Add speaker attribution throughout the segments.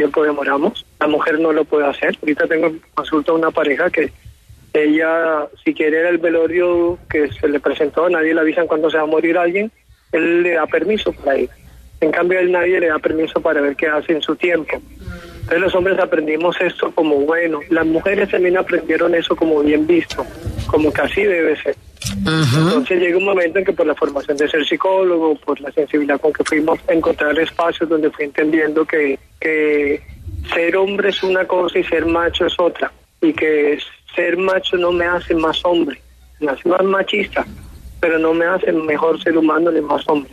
Speaker 1: tiempo demoramos. La mujer no lo puede hacer. Ahorita tengo consulta a una pareja que ella, si quiere el velorio que se le presentó, nadie le avisan cuando se va a morir alguien, él le da permiso para ir. En cambio, él nadie le da permiso para ver qué hace en su tiempo. Entonces los hombres aprendimos esto como bueno, las mujeres también aprendieron eso como bien visto, como que así debe ser. Entonces llega un momento en que por la formación de ser psicólogo, por la sensibilidad con que fuimos a encontrar espacios donde fui entendiendo que, que ser hombre es una cosa y ser macho es otra, y que ser macho no me hace más hombre, me hace más machista, pero no me hace mejor ser humano ni más hombre.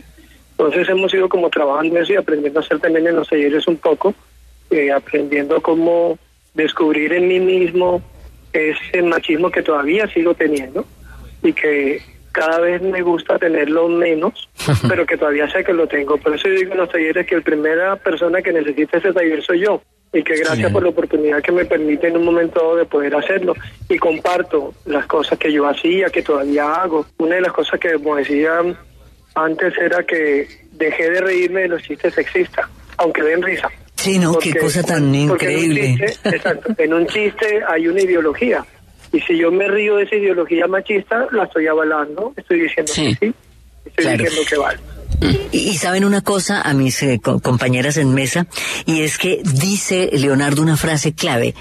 Speaker 1: Entonces hemos ido como trabajando eso y aprendiendo a hacer también en los talleres un poco, eh, aprendiendo cómo descubrir en mí mismo ese machismo que todavía sigo teniendo y que cada vez me gusta tenerlo menos, pero que todavía sé que lo tengo. Por eso digo en los talleres que la primera persona que necesita ese taller soy yo y que gracias por la oportunidad que me permite en un momento dado de poder hacerlo y comparto las cosas que yo hacía, que todavía hago. Una de las cosas que, como decía antes, era que dejé de reírme de los chistes sexistas, aunque den risa.
Speaker 2: Sí, no, qué cosa tan increíble.
Speaker 1: exacto, en un chiste hay una ideología y si yo me río de esa ideología machista, la estoy avalando, estoy diciendo que sí, estoy diciendo que vale.
Speaker 2: Y, saben una cosa a mis eh, compañeras en mesa, y es que dice Leonardo una frase clave.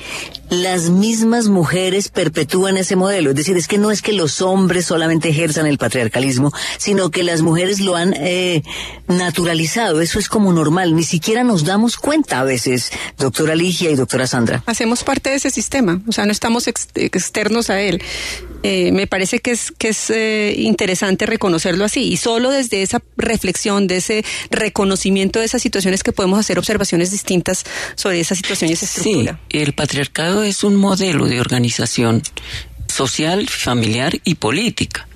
Speaker 2: Las mismas mujeres perpetúan ese modelo. Es decir, es que no es que los hombres solamente ejerzan el patriarcalismo, sino que las mujeres lo han eh, naturalizado. Eso es como normal. Ni siquiera nos damos cuenta a veces, doctora Ligia y doctora Sandra.
Speaker 3: Hacemos parte de ese sistema, o sea, no estamos externos a él. Eh, me parece que es, que es eh, interesante reconocerlo así y solo desde esa reflexión, de ese reconocimiento de esas situaciones que podemos hacer observaciones distintas sobre esas situaciones estructura.
Speaker 4: Sí, el patriarcado es un modelo de organización social, familiar y política.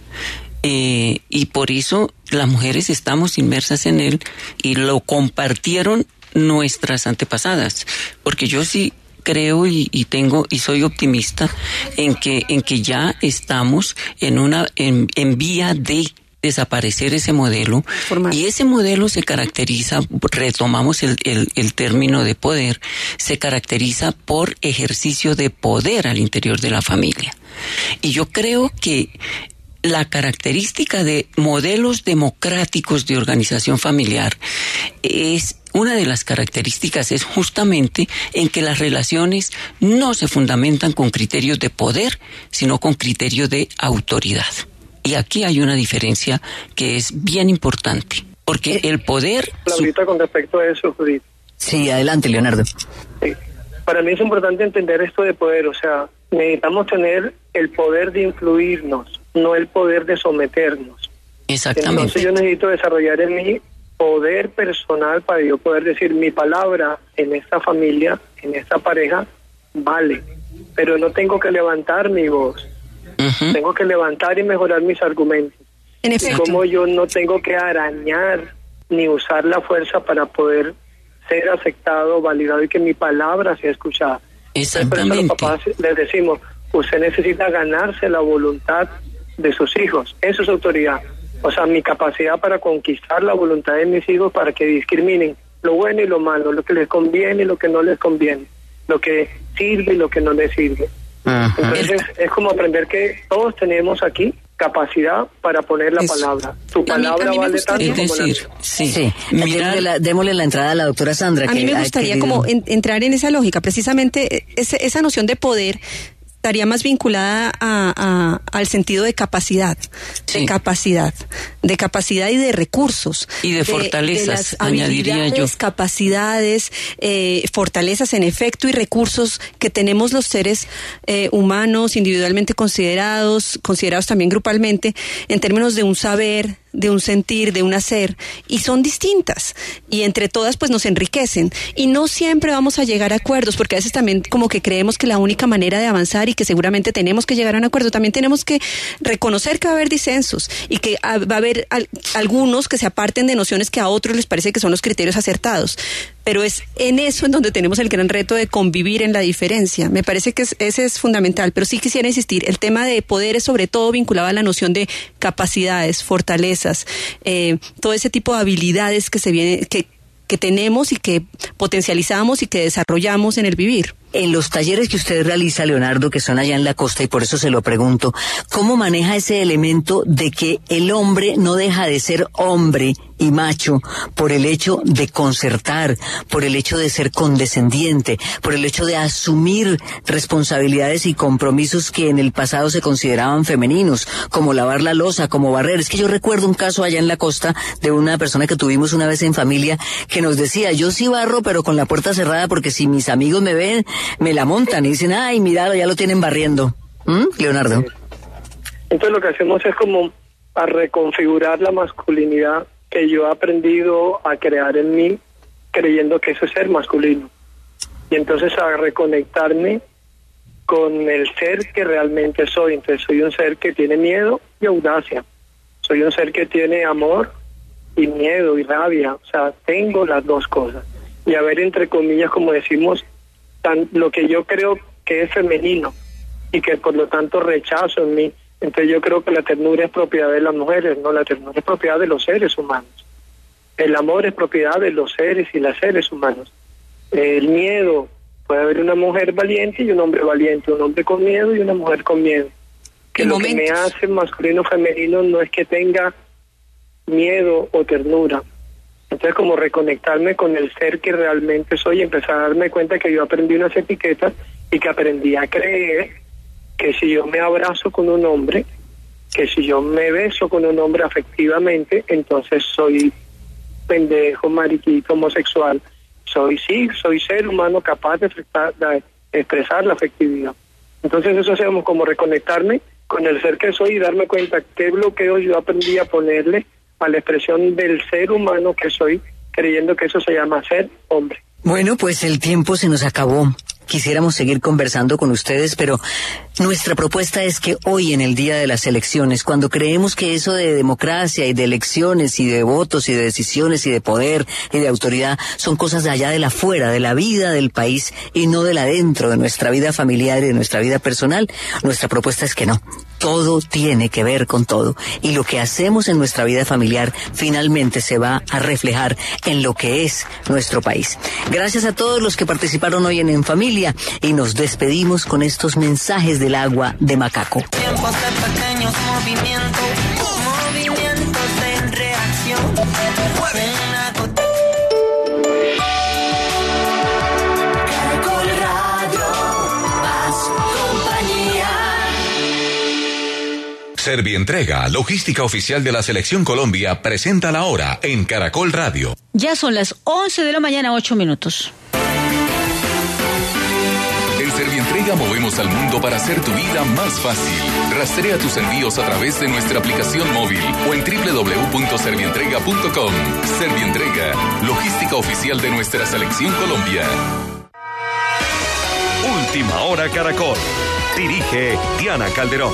Speaker 4: Eh, y por eso las mujeres estamos inmersas en él y lo compartieron nuestras antepasadas, porque yo sí creo y, tengo y soy optimista en que en que ya estamos en una en, vía de desaparecer ese modelo y ese modelo se caracteriza, retomamos el, el, término de poder, se caracteriza por ejercicio de poder al interior de la familia. Y yo creo que la característica de modelos democráticos de organización familiar es una de las características es justamente en que las relaciones no se fundamentan con criterios de poder, sino con criterios de autoridad. Y aquí hay una diferencia que es bien importante, porque el poder...
Speaker 1: Ahorita con respecto a eso, Judith.
Speaker 2: Sí, adelante, Leonardo.
Speaker 1: Para mí es importante entender esto de poder, o sea, necesitamos tener el poder de influirnos, no el poder de someternos.
Speaker 4: Exactamente.
Speaker 1: Entonces yo necesito desarrollar en mí poder personal para yo poder decir mi palabra en esta familia, en esta pareja, vale, pero no tengo que levantar mi voz, tengo que levantar y mejorar mis argumentos. En efecto. Como yo no tengo que arañar ni usar la fuerza para poder ser aceptado, validado y que mi palabra sea escuchada.
Speaker 4: Exactamente.
Speaker 1: Los papás les decimos, usted necesita ganarse la voluntad de sus hijos, eso es autoridad o sea, mi capacidad para conquistar la voluntad de mis hijos para que discriminen lo bueno y lo malo, lo que les conviene y lo que no les conviene, lo que sirve y lo que no les sirve. Entonces es como aprender que todos tenemos aquí capacidad para poner la palabra. Tu palabra vale tanto
Speaker 4: es decir, Sí, sí.
Speaker 2: démosle la entrada a la doctora Sandra.
Speaker 3: A mí me gustaría como entrar en esa lógica, precisamente e, esa noción de poder estaría más vinculada a, al sentido de capacidad, de capacidad, de capacidad y de recursos.
Speaker 4: Y de, fortalezas, añadiría yo.
Speaker 3: capacidades, eh, fortalezas en efecto y recursos que tenemos los seres eh, humanos individualmente considerados, considerados también grupalmente, en términos de un saber, de un sentir, de un hacer, y son distintas. Y entre todas, pues nos enriquecen. Y no siempre vamos a llegar a acuerdos, porque a veces también como que creemos que la única manera de avanzar y que seguramente tenemos que llegar a un acuerdo, también tenemos que reconocer que va a haber disensos y que va a haber algunos que se aparten de nociones que a otros les parece que son los criterios acertados pero es en eso en donde tenemos el gran reto de convivir en la diferencia. Me parece que ese es fundamental, pero sí quisiera insistir, el tema de poder es sobre todo vinculado a la noción de capacidades, fortalezas, eh, todo ese tipo de habilidades que se viene, que que tenemos y que potencializamos y que desarrollamos en el vivir.
Speaker 2: En los talleres que usted realiza, Leonardo, que son allá en la costa, y por eso se lo pregunto, ¿cómo maneja ese elemento de que el hombre no deja de ser hombre y macho por el hecho de concertar, por el hecho de ser condescendiente, por el hecho de asumir responsabilidades y compromisos que en el pasado se consideraban femeninos, como lavar la losa, como barrer? Es que yo recuerdo un caso allá en la costa de una persona que tuvimos una vez en familia que nos decía, yo sí barro, pero con la puerta cerrada porque si mis amigos me ven, me la montan y dicen, ay, mira, ya lo tienen barriendo. ¿Mm? Leonardo.
Speaker 1: Entonces lo que hacemos es como a reconfigurar la masculinidad que yo he aprendido a crear en mí, creyendo que eso es ser masculino. Y entonces a reconectarme con el ser que realmente soy. Entonces soy un ser que tiene miedo y audacia. Soy un ser que tiene amor y miedo y rabia. O sea, tengo las dos cosas. Y a ver, entre comillas, como decimos, lo que yo creo que es femenino y que por lo tanto rechazo en mí. Entonces yo creo que la ternura es propiedad de las mujeres, no la ternura es propiedad de los seres humanos. El amor es propiedad de los seres y las seres humanos. El miedo, puede haber una mujer valiente y un hombre valiente, un hombre con miedo y una mujer con miedo. Que lo que me hace masculino o femenino no es que tenga miedo o ternura, entonces, como reconectarme con el ser que realmente soy y empezar a darme cuenta que yo aprendí unas etiquetas y que aprendí a creer que si yo me abrazo con un hombre, que si yo me beso con un hombre afectivamente, entonces soy pendejo, mariquito, homosexual. Soy sí, soy ser humano capaz de, expresar la afectividad. Entonces eso hacemos como reconectarme con el ser que soy y darme cuenta qué bloqueos yo aprendí a ponerle a la expresión del ser humano que soy, creyendo que eso se llama ser hombre.
Speaker 2: Bueno, pues el tiempo se nos acabó. Quisiéramos seguir conversando con ustedes, pero nuestra propuesta es que hoy en el día de las elecciones, cuando creemos que eso de democracia y de elecciones y de votos y de decisiones y de poder y de autoridad son cosas de allá de la fuera, de la vida del país y no de la dentro, de nuestra vida familiar y de nuestra vida personal, nuestra propuesta es que no, todo tiene que ver con todo. Y lo que hacemos en nuestra vida familiar finalmente se va a reflejar en lo que es nuestro país. Gracias a todos los que participaron hoy en En Familia y nos despedimos con estos mensajes del agua de Macaco.
Speaker 5: Servientrega, logística oficial de la Selección Colombia, presenta la hora en Caracol Radio.
Speaker 6: Ya son las 11 de la mañana, 8 minutos.
Speaker 5: En Servientrega movemos al mundo para hacer tu vida más fácil. Rastrea tus envíos a través de nuestra aplicación móvil o en www.servientrega.com. Servientrega, logística oficial de nuestra Selección Colombia.
Speaker 7: Última hora Caracol. Dirige Diana Calderón.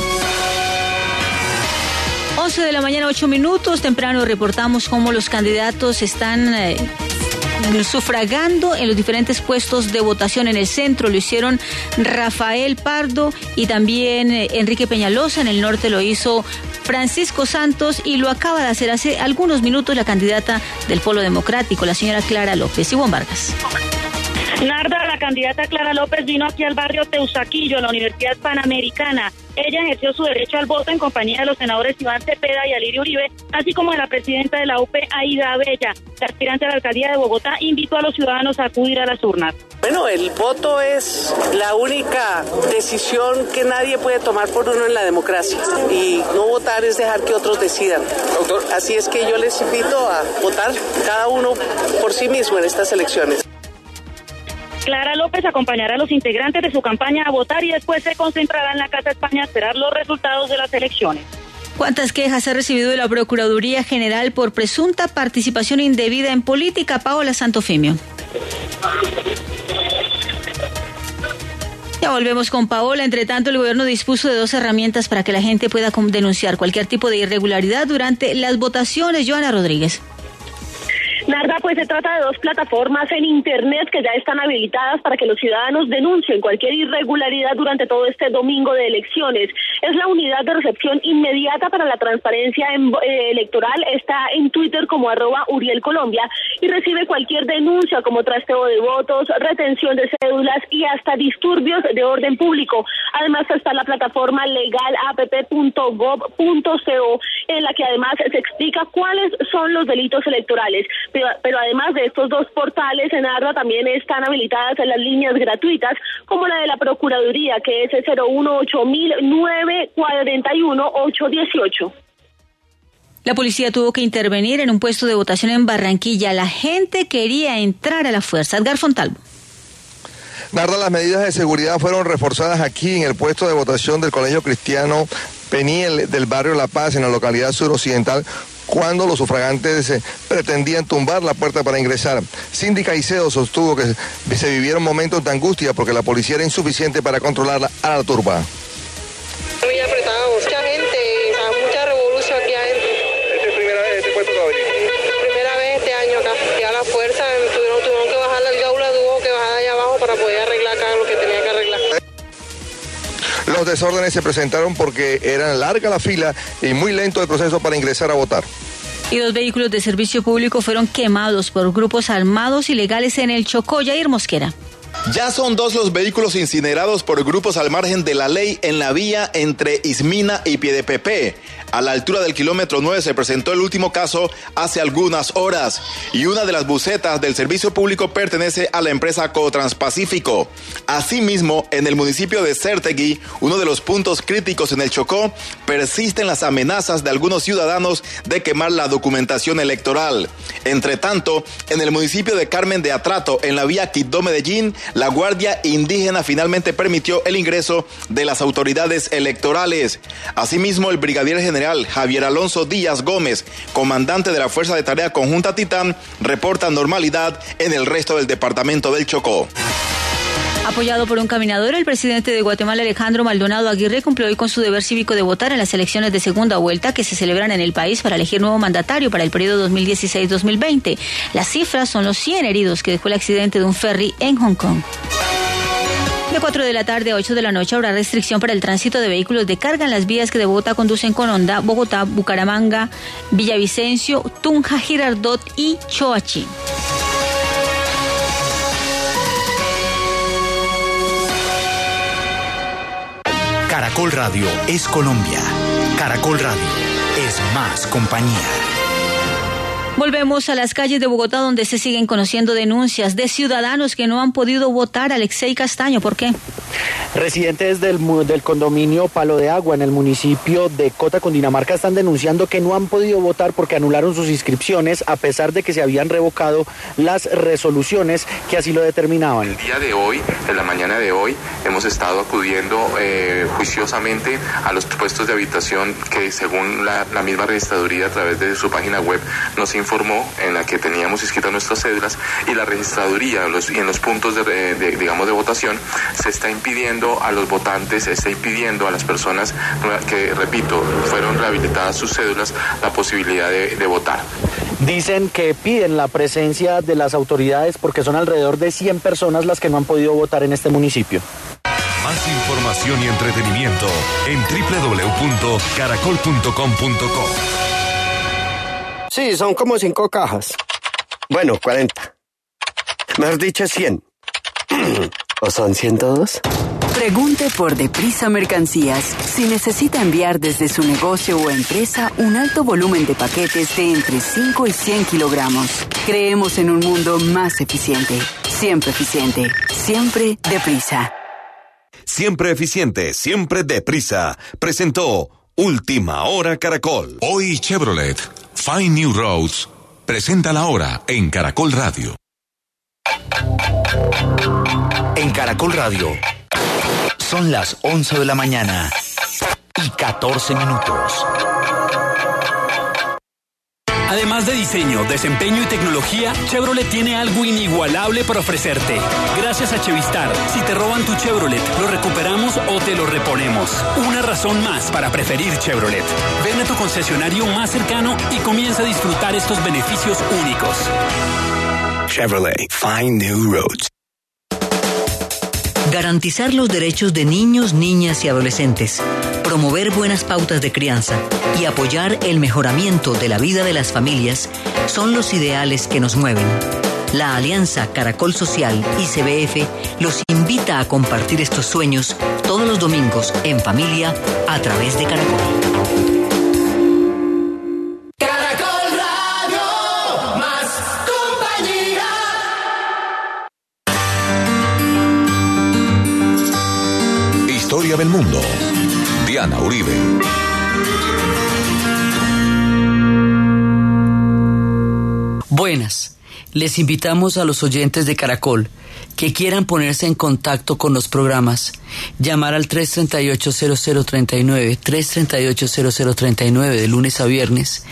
Speaker 6: 11 de la mañana, 8 minutos. Temprano reportamos cómo los candidatos están eh, sufragando en los diferentes puestos de votación en el centro. Lo hicieron Rafael Pardo y también eh, Enrique Peñalosa. En el norte lo hizo Francisco Santos y lo acaba de hacer hace algunos minutos la candidata del Polo Democrático, la señora Clara López. Ivonne Vargas.
Speaker 8: Narda, la candidata Clara López vino aquí al barrio Teusaquillo, la Universidad Panamericana. Ella ejerció su derecho al voto en compañía de los senadores Iván Cepeda y Alirio Uribe, así como de la presidenta de la UP, Aida Abella. La aspirante a la alcaldía de Bogotá invitó a los ciudadanos a acudir a las urnas.
Speaker 9: Bueno, el voto es la única decisión que nadie puede tomar por uno en la democracia. Y no votar es dejar que otros decidan. Así es que yo les invito a votar cada uno por sí mismo en estas elecciones.
Speaker 8: Clara López acompañará a los integrantes de su campaña a votar y después se concentrará en la Casa España a esperar los resultados de las elecciones.
Speaker 6: ¿Cuántas quejas ha recibido de la Procuraduría General por presunta participación indebida en política? Paola Santofimio. Ya volvemos con Paola. Entre tanto, el gobierno dispuso de dos herramientas para que la gente pueda denunciar cualquier tipo de irregularidad durante las votaciones. Joana Rodríguez.
Speaker 8: Narda, pues se trata de dos plataformas en Internet que ya están habilitadas para que los ciudadanos denuncien cualquier irregularidad durante todo este domingo de elecciones. Es la unidad de recepción inmediata para la transparencia en- eh, electoral. Está en Twitter como arroba Uriel Colombia y recibe cualquier denuncia como trasteo de votos, retención de cédulas y hasta disturbios de orden público. Además está la plataforma legalapp.gov.co en la que además se explica cuáles son los delitos electorales. Pero, pero además de estos dos portales en Arda también están habilitadas las líneas gratuitas como la de la Procuraduría que es el 018-941-818.
Speaker 6: La policía tuvo que intervenir en un puesto de votación en Barranquilla. La gente quería entrar a la fuerza. Edgar Fontalvo.
Speaker 10: Narda, las medidas de seguridad fueron reforzadas aquí en el puesto de votación del Colegio Cristiano Peniel del barrio La Paz, en la localidad suroccidental, cuando los sufragantes eh, pretendían tumbar la puerta para ingresar. Cindy Caicedo sostuvo que se vivieron momentos de angustia porque la policía era insuficiente para controlar la- a la turba.
Speaker 11: Muy apretado, mucha gente, mucha revolución aquí adentro.
Speaker 10: ¿Esta es primera vez este puesto
Speaker 11: Primera vez este año acá. Ya la fuerza, tuvieron, tuvieron que bajar la gaula, tuvo que bajar allá abajo para poder arreglar acá lo que tenía que arreglar.
Speaker 10: Los desórdenes se presentaron porque era larga la fila y muy lento el proceso para ingresar a votar.
Speaker 6: Y dos vehículos de servicio público fueron quemados por grupos armados ilegales en el Chocó. Yair Mosquera.
Speaker 12: Ya son dos los vehículos incinerados por grupos al margen de la ley en la vía entre Ismina y Piedepepe. A la altura del kilómetro 9 se presentó el último caso hace algunas horas y una de las bucetas del servicio público pertenece a la empresa Cotranspacífico. Asimismo, en el municipio de Certegui, uno de los puntos críticos en el Chocó, persisten las amenazas de algunos ciudadanos de quemar la documentación electoral. Entre tanto, en el municipio de Carmen de Atrato, en la vía Quito-Medellín, la Guardia Indígena finalmente permitió el ingreso de las autoridades electorales. Asimismo, el brigadier general Javier Alonso Díaz Gómez, comandante de la Fuerza de Tarea Conjunta Titán, reporta normalidad en el resto del departamento del Chocó.
Speaker 6: Apoyado por un caminador, el presidente de Guatemala, Alejandro Maldonado Aguirre, cumplió hoy con su deber cívico de votar en las elecciones de segunda vuelta que se celebran en el país para elegir nuevo mandatario para el periodo 2016-2020. Las cifras son los 100 heridos que dejó el accidente de un ferry en Hong Kong. De 4 de la tarde a 8 de la noche habrá restricción para el tránsito de vehículos de carga en las vías que de Bogotá conducen con Honda, Bogotá, Bucaramanga, Villavicencio, Tunja, Girardot y Choachí.
Speaker 13: Caracol Radio es Colombia. Caracol Radio es más compañía.
Speaker 6: Volvemos a las calles de Bogotá donde se siguen conociendo denuncias de ciudadanos que no han podido votar Alexei Castaño. ¿Por qué?
Speaker 14: Residentes del, condominio Palo de Agua en el municipio de Cota, Cundinamarca, están denunciando que no han podido votar porque anularon sus inscripciones a pesar de que se habían revocado las resoluciones que así lo determinaban.
Speaker 15: El día de hoy, en la mañana de hoy, hemos estado acudiendo eh, juiciosamente a los puestos de habitación que según la, la misma registraduría a través de su página web nos informó en la que teníamos inscritas nuestras cédulas y la registraduría los, y en los puntos de, digamos de votación se está impidiendo a los votantes, se está impidiendo a las personas que, repito, fueron rehabilitadas sus cédulas la posibilidad de, de votar.
Speaker 14: Dicen que piden la presencia de las autoridades porque son alrededor de 100 personas las que no han podido votar en este municipio.
Speaker 7: Más información y entretenimiento en www.caracol.com.co.
Speaker 16: Sí, son como cinco cajas. Bueno, 40. Mejor dicho, 100. ¿O son 102?
Speaker 17: Pregunte por Deprisa Mercancías si necesita enviar desde su negocio o empresa un alto volumen de paquetes de entre 5 y 100 kilogramos. Creemos en un mundo más eficiente. Siempre eficiente. Siempre deprisa.
Speaker 7: Siempre eficiente, siempre deprisa. Presentó Última Hora Caracol.
Speaker 5: Hoy Chevrolet, Fine New Roads, presenta la hora en Caracol Radio.
Speaker 13: En Caracol Radio son las 11 de la mañana y 14 minutos.
Speaker 18: Además de diseño, desempeño y tecnología, Chevrolet tiene algo inigualable para ofrecerte. Gracias a Chevistar, si te roban tu Chevrolet, lo recuperamos o te lo reponemos. Una razón más para preferir Chevrolet. Ven a tu concesionario más cercano y comienza a disfrutar estos beneficios únicos.
Speaker 13: Chevrolet, find new roads.
Speaker 2: Garantizar los derechos de niños, niñas y adolescentes, promover buenas pautas de crianza y apoyar el mejoramiento de la vida de las familias son los ideales que nos mueven. La Alianza Caracol Social y CBF los invita a compartir estos sueños todos los domingos en familia a través de Caracol.
Speaker 19: Caracol Radio, más compañía.
Speaker 5: Historia del mundo.
Speaker 20: Buenas. Les invitamos a los oyentes de Caracol que quieran ponerse en contacto con los programas, llamar al 338-0039, 338-0039 de lunes a viernes,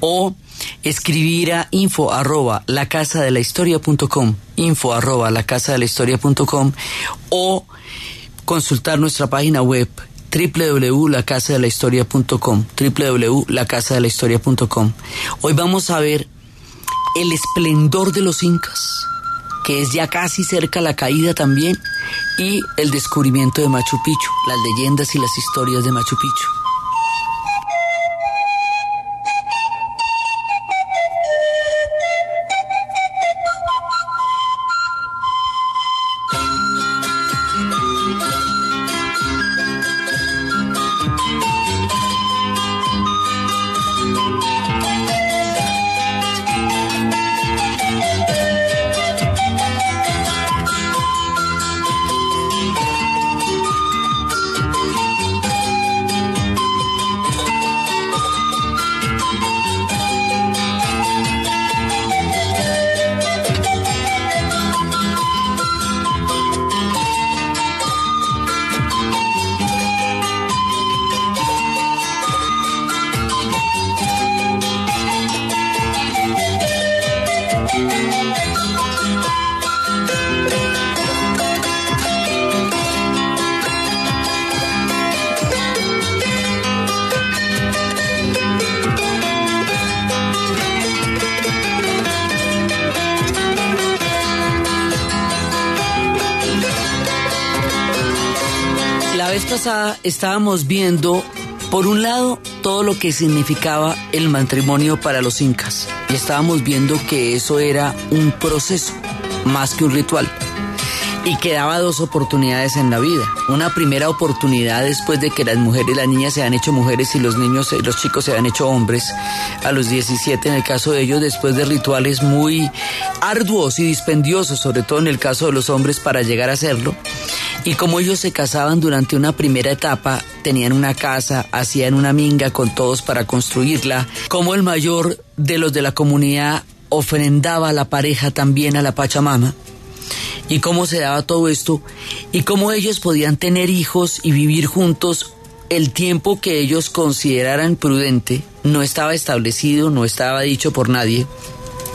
Speaker 20: o escribir a info arroba la casa de la historia.com, info arroba la casa de la historia.com, o consultar nuestra página web www.lacasadelahistoria.com www.lacasadelahistoria.com Hoy vamos a ver el esplendor de los incas, que es ya casi cerca la caída también, y el descubrimiento de Machu Picchu, las leyendas y las historias de Machu Picchu. Estábamos viendo, por un lado, todo lo que significaba el matrimonio para los incas. Y estábamos viendo que eso era un proceso, más que un ritual. Y que daba dos oportunidades en la vida. Una primera oportunidad después de que las mujeres y las niñas se han hecho mujeres y los niños, eh, los chicos se han hecho hombres. A los 17 en el caso de ellos, después de rituales muy arduos y dispendiosos, sobre todo en el caso de los hombres para llegar a hacerlo. Y como ellos se casaban durante una primera etapa, tenían una casa, hacían una minga con todos para construirla, como el mayor de los de la comunidad ofrendaba la pareja también a la Pachamama, y cómo se daba todo esto, y cómo ellos podían tener hijos y vivir juntos el tiempo que ellos consideraran prudente, no estaba establecido, no estaba dicho por nadie,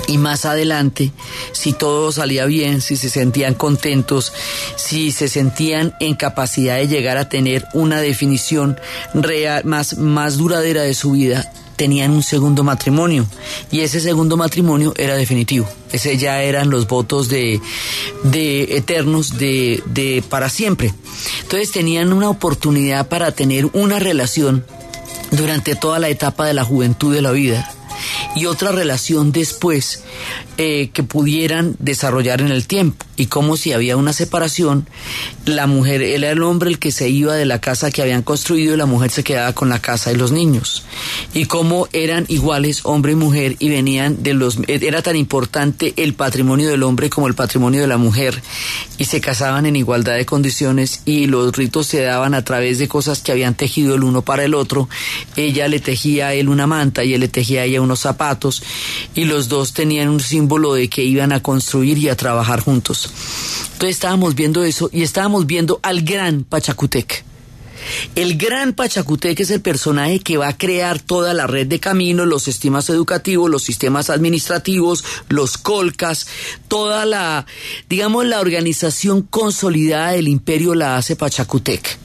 Speaker 20: y más adelante, si todo salía bien, si se sentían contentos, si se sentían en capacidad de llegar a tener una definición real, más, más duradera de su vida, tenían un segundo matrimonio y ese segundo matrimonio era definitivo. Ese ya eran los votos de, de eternos de, de para siempre. Entonces tenían una oportunidad para tener una relación durante toda la etapa de la juventud de la vida y otra relación después eh, que pudieran desarrollar en el tiempo. Y como si había una separación, la mujer, él era el hombre el que se iba de la casa que habían construido y la mujer se quedaba con la casa y los niños. Y como eran iguales hombre y mujer y venían de los... Era tan importante el patrimonio del hombre como el patrimonio de la mujer y se casaban en igualdad de condiciones y los ritos se daban a través de cosas que habían tejido el uno para el otro. Ella le tejía a él una manta y él le tejía a ella unos zapatos y los dos tenían un símbolo de que iban a construir y a trabajar juntos. Entonces estábamos viendo eso y estábamos viendo al gran Pachacutec. El gran Pachacutec es el personaje que va a crear toda la red de caminos, los sistemas educativos, los sistemas administrativos, los colcas, toda la, digamos, la organización consolidada del imperio la hace Pachacutec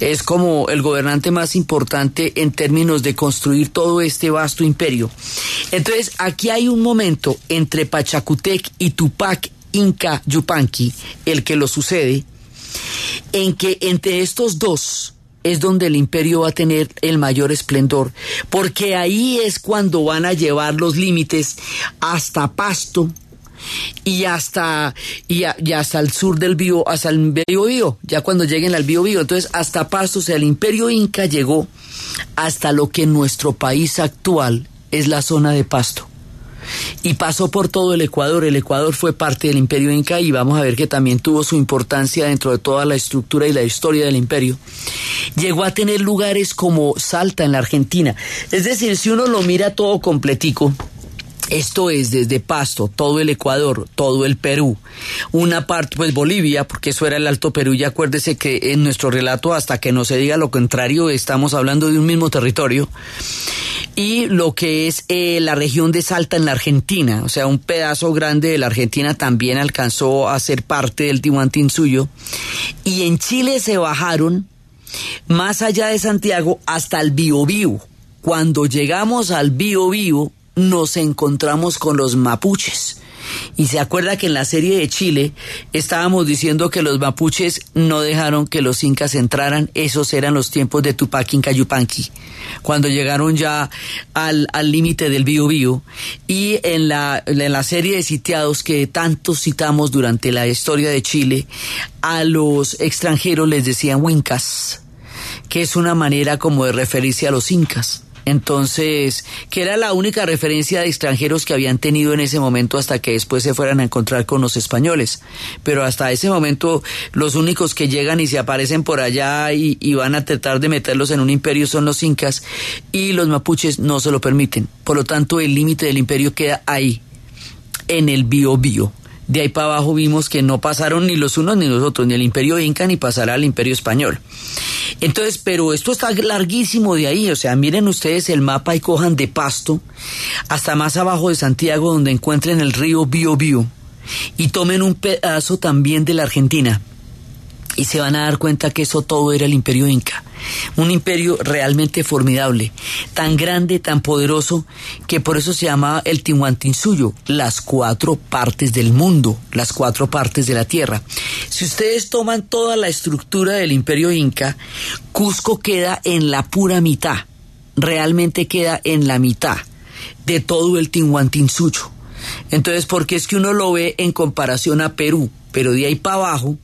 Speaker 20: es como el gobernante más importante en términos de construir todo este vasto imperio. Entonces, aquí hay un momento entre Pachacutec y Tupac Inca Yupanqui, el que lo sucede, en que entre estos dos es donde el imperio va a tener el mayor esplendor, porque ahí es cuando van a llevar los límites hasta Pasto y hasta y, hasta el sur del Bío, hasta el Bío Bío, ya cuando lleguen al Bío Bío, entonces hasta Pasto, o sea, el imperio inca llegó hasta lo que en nuestro país actual es la zona de Pasto y pasó por todo el Ecuador. El Ecuador fue parte del imperio inca y vamos a ver que también tuvo su importancia dentro de toda la estructura y la historia del imperio. Llegó a tener lugares como Salta en la Argentina. Es decir, si uno lo mira todo completico, esto es desde Pasto, todo el Ecuador, todo el Perú, una parte, pues Bolivia, porque eso era el Alto Perú, y acuérdese que en nuestro relato, hasta que no se diga lo contrario, estamos hablando de un mismo territorio, y lo que es eh, la región de Salta en la Argentina, o sea, un pedazo grande de la Argentina también alcanzó a ser parte del Tihuantinsuyo, y en Chile se bajaron más allá de Santiago hasta el Biobío. Cuando llegamos al Biobío nos encontramos con los mapuches. Y se acuerda que en la serie de Chile estábamos diciendo que los mapuches no dejaron que los incas entraran, esos eran los tiempos de Tupac Yupanqui, cuando llegaron ya al límite del Biobío y en la, en la serie de sitiados que tanto citamos durante la historia de Chile, a los extranjeros les decían huincas que es una manera como de referirse a los incas. Entonces, que era la única referencia de extranjeros que habían tenido en ese momento hasta que después se fueran a encontrar con los españoles. Pero hasta ese momento, los únicos que llegan y se aparecen por allá y, van a tratar de meterlos en un imperio son los incas y los mapuches no se lo permiten. Por lo tanto, el límite del imperio queda ahí, en el Biobío. De ahí para abajo vimos que no pasaron ni los unos ni los otros, ni el imperio inca ni pasará al imperio español. Entonces, pero esto está larguísimo de ahí, o sea, miren ustedes el mapa y cojan de Pasto hasta más abajo de Santiago donde encuentren el río Biobío y tomen un pedazo también de la Argentina y se van a dar cuenta que eso todo era el imperio inca. Un imperio realmente formidable, tan grande, tan poderoso, que por eso se llamaba el Tihuantinsuyo, las cuatro partes del mundo, las cuatro partes de la tierra. Si ustedes toman toda la estructura del imperio inca, Cusco queda en la pura mitad, realmente queda en la mitad de todo el Tihuantinsuyo. Entonces, porque es que uno lo ve en comparación a Perú, pero de ahí para abajo,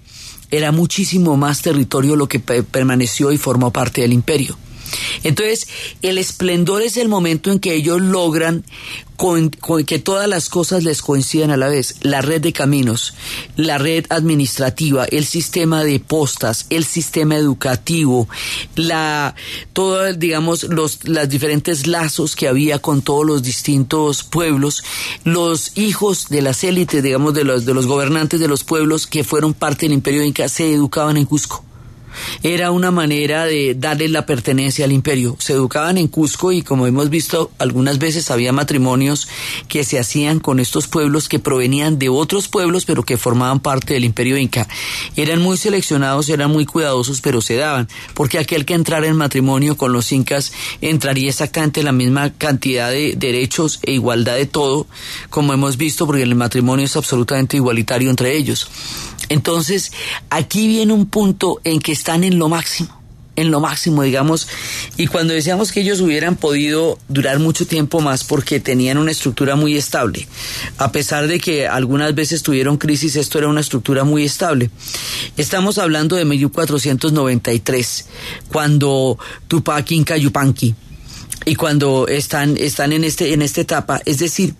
Speaker 20: era muchísimo más territorio lo que pe- permaneció y formó parte del imperio. Entonces, el esplendor es el momento en que ellos logran con- que todas las cosas les coincidan a la vez. La red de caminos, la red administrativa, el sistema de postas, el sistema educativo, la, todo, digamos, los, las diferentes lazos que había con todos los distintos pueblos, los hijos de las élites, digamos, de los, de los gobernantes de los pueblos que fueron parte del imperio inca, se educaban en Cusco era una manera de darle la pertenencia al imperio. Se educaban en Cusco y como hemos visto algunas veces había matrimonios que se hacían con estos pueblos que provenían de otros pueblos pero que formaban parte del imperio inca. Eran muy seleccionados, eran muy cuidadosos pero se daban porque aquel que entrara en matrimonio con los incas entraría exactamente la misma cantidad de derechos e igualdad de todo como hemos visto porque el matrimonio es absolutamente igualitario entre ellos. Entonces, aquí viene un punto en que están en lo máximo, en lo máximo, digamos, y cuando decíamos que ellos hubieran podido durar mucho tiempo más porque tenían una estructura muy estable, a pesar de que algunas veces tuvieron crisis, esto era una estructura muy estable. Estamos hablando de 1493, cuando Tupac Inca Yupanqui y cuando están, están en, este, en esta etapa, es decir,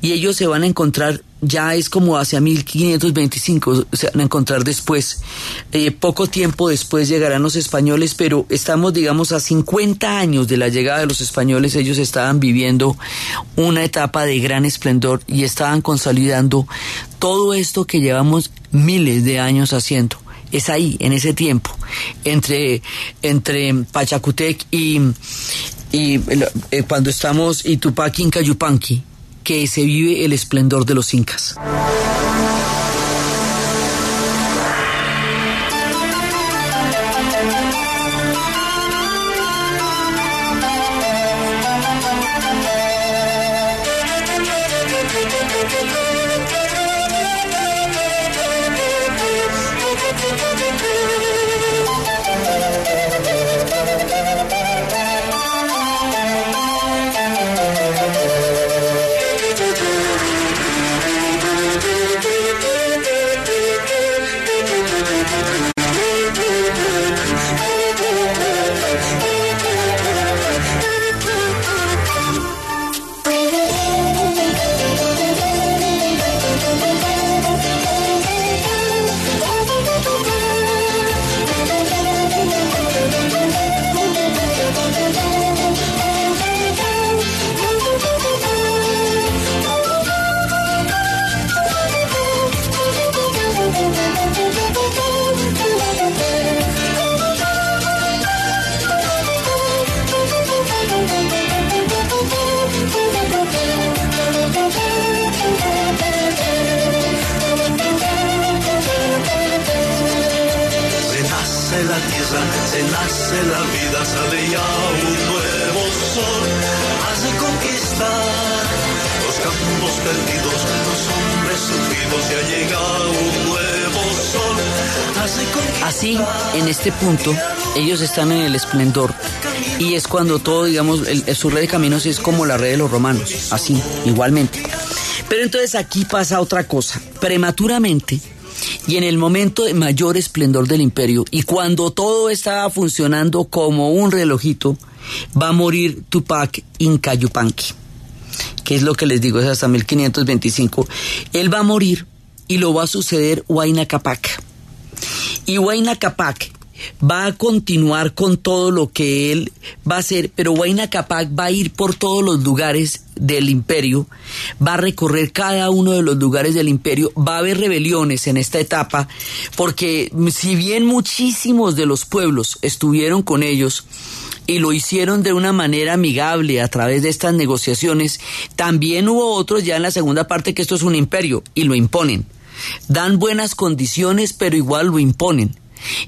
Speaker 20: y ellos se van a encontrar, ya es como hacia 1525, se van a encontrar después, eh, poco tiempo después llegarán los españoles, pero estamos, digamos, a 50 años de la llegada de los españoles, ellos estaban viviendo una etapa de gran esplendor y estaban consolidando todo esto que llevamos miles de años haciendo. Es ahí, en ese tiempo, entre, entre Pachacutec y, y eh, cuando estamos y Tupac Inca Yupanqui, que se vive el esplendor de los incas. Así, en este punto, ellos están en el esplendor y es cuando todo, digamos, su red de caminos es como la red de los romanos, así, igualmente. Pero entonces aquí pasa otra cosa. Prematuramente, y en el momento de mayor esplendor del imperio, y cuando todo estaba funcionando como un relojito, va a morir Tupac Yupanqui, que es lo que les digo, es hasta 1525. Él va a morir y lo va a suceder Huayna Capac. Y Huayna Capac va a continuar con todo lo que él va a hacer, pero Huayna Capac va a ir por todos los lugares del imperio, va a recorrer cada uno de los lugares del imperio, va a haber rebeliones en esta etapa, porque si bien muchísimos de los pueblos estuvieron con ellos, y lo hicieron de una manera amigable a través de estas negociaciones, también hubo otros ya en la segunda parte que esto es un imperio y lo imponen. Dan buenas condiciones, pero igual lo imponen.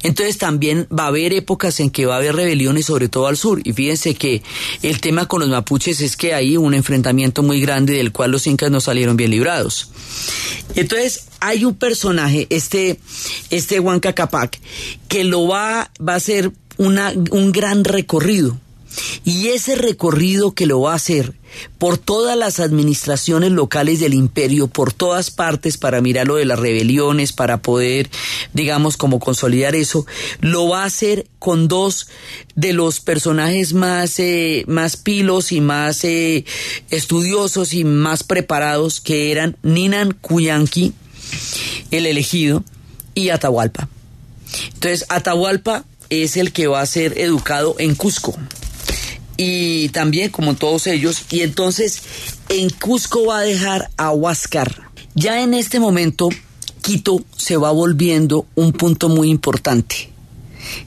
Speaker 20: Entonces también va a haber épocas en que va a haber rebeliones, sobre todo al sur. Y fíjense que el tema con los mapuches es que hay un enfrentamiento muy grande del cual los incas no salieron bien librados. Entonces hay un personaje, este, este Huanca que lo va, va a hacer una, un gran recorrido. Y ese recorrido que lo va a hacer por todas las administraciones locales del imperio, por todas partes, para mirar lo de las rebeliones, para poder, digamos, como consolidar eso, lo va a hacer con dos de los personajes más, eh, más pilos y más eh, estudiosos y más preparados, que eran Ninan Cuyanqui, el elegido, y Atahualpa. Entonces, Atahualpa es el que va a ser educado en Cusco y también como todos ellos, y entonces en Cusco va a dejar a Huáscar. Ya en este momento, Quito se va volviendo un punto muy importante.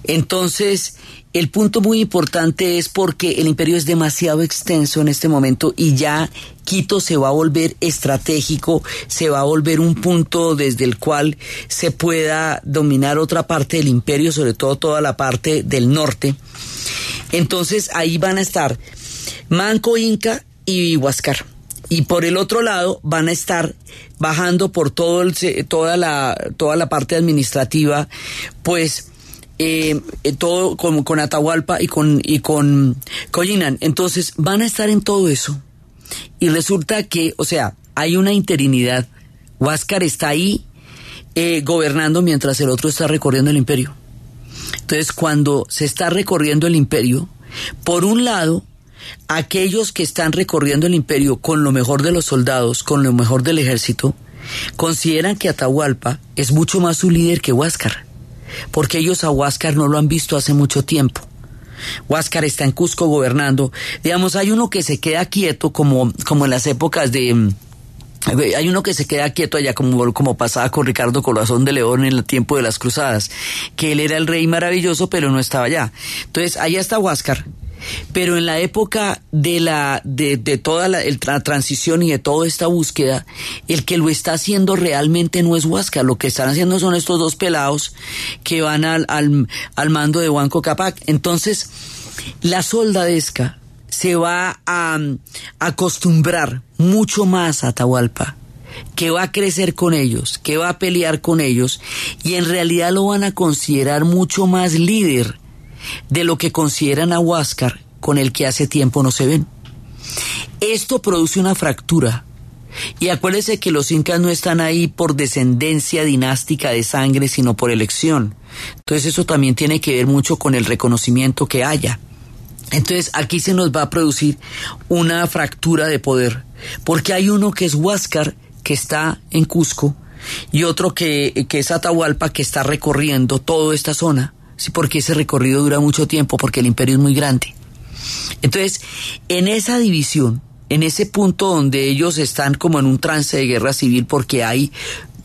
Speaker 20: Entonces, el punto muy importante es porque el imperio es demasiado extenso en este momento y ya Quito se va a volver estratégico, se va a volver un punto desde el cual se pueda dominar otra parte del imperio, sobre todo toda la parte del norte. Entonces ahí van a estar Manco Inca y Huáscar. Y por el otro lado van a estar bajando por todo el, toda, la, toda la parte administrativa, pues eh, todo con, con, Atahualpa y con, y con Collinan. Entonces van a estar en todo eso. Y resulta que, o sea, hay una interinidad. Huáscar está ahí eh, gobernando mientras el otro está recorriendo el imperio. Entonces, cuando se está recorriendo el imperio, por un lado, aquellos que están recorriendo el imperio con lo mejor de los soldados, con lo mejor del ejército, consideran que Atahualpa es mucho más su líder que Huáscar, porque ellos a Huáscar no lo han visto hace mucho tiempo. Huáscar está en Cusco gobernando. Digamos, hay uno que se queda quieto como, como en las épocas de Hay uno que se queda quieto allá, como, como pasaba con Ricardo Corazón de León en el tiempo de las cruzadas, que él era el rey maravilloso, pero no estaba allá. Entonces, allá está Huáscar, pero en la época de la de, de toda la, transición y de toda esta búsqueda, el que lo está haciendo realmente no es Huáscar, lo que están haciendo son estos dos pelados que van al, al, mando de Huanco Capac. Entonces, la soldadesca se va a acostumbrar mucho más a Atahualpa que va a crecer con ellos, que va a pelear con ellos y en realidad lo van a considerar mucho más líder de lo que consideran a Huáscar con el que hace tiempo no se ven. Esto produce una fractura. Y acuérdese que los incas no están ahí por descendencia dinástica de sangre, sino por elección. Entonces eso también tiene que ver mucho con el reconocimiento que haya. Entonces aquí se nos va a producir una fractura de poder, porque hay uno que es Huáscar, que está en Cusco, y otro que, que es Atahualpa, que está recorriendo toda esta zona. Sí, porque ese recorrido dura mucho tiempo, porque el imperio es muy grande. Entonces, en esa división, en ese punto donde ellos están como en un trance de guerra civil, porque hay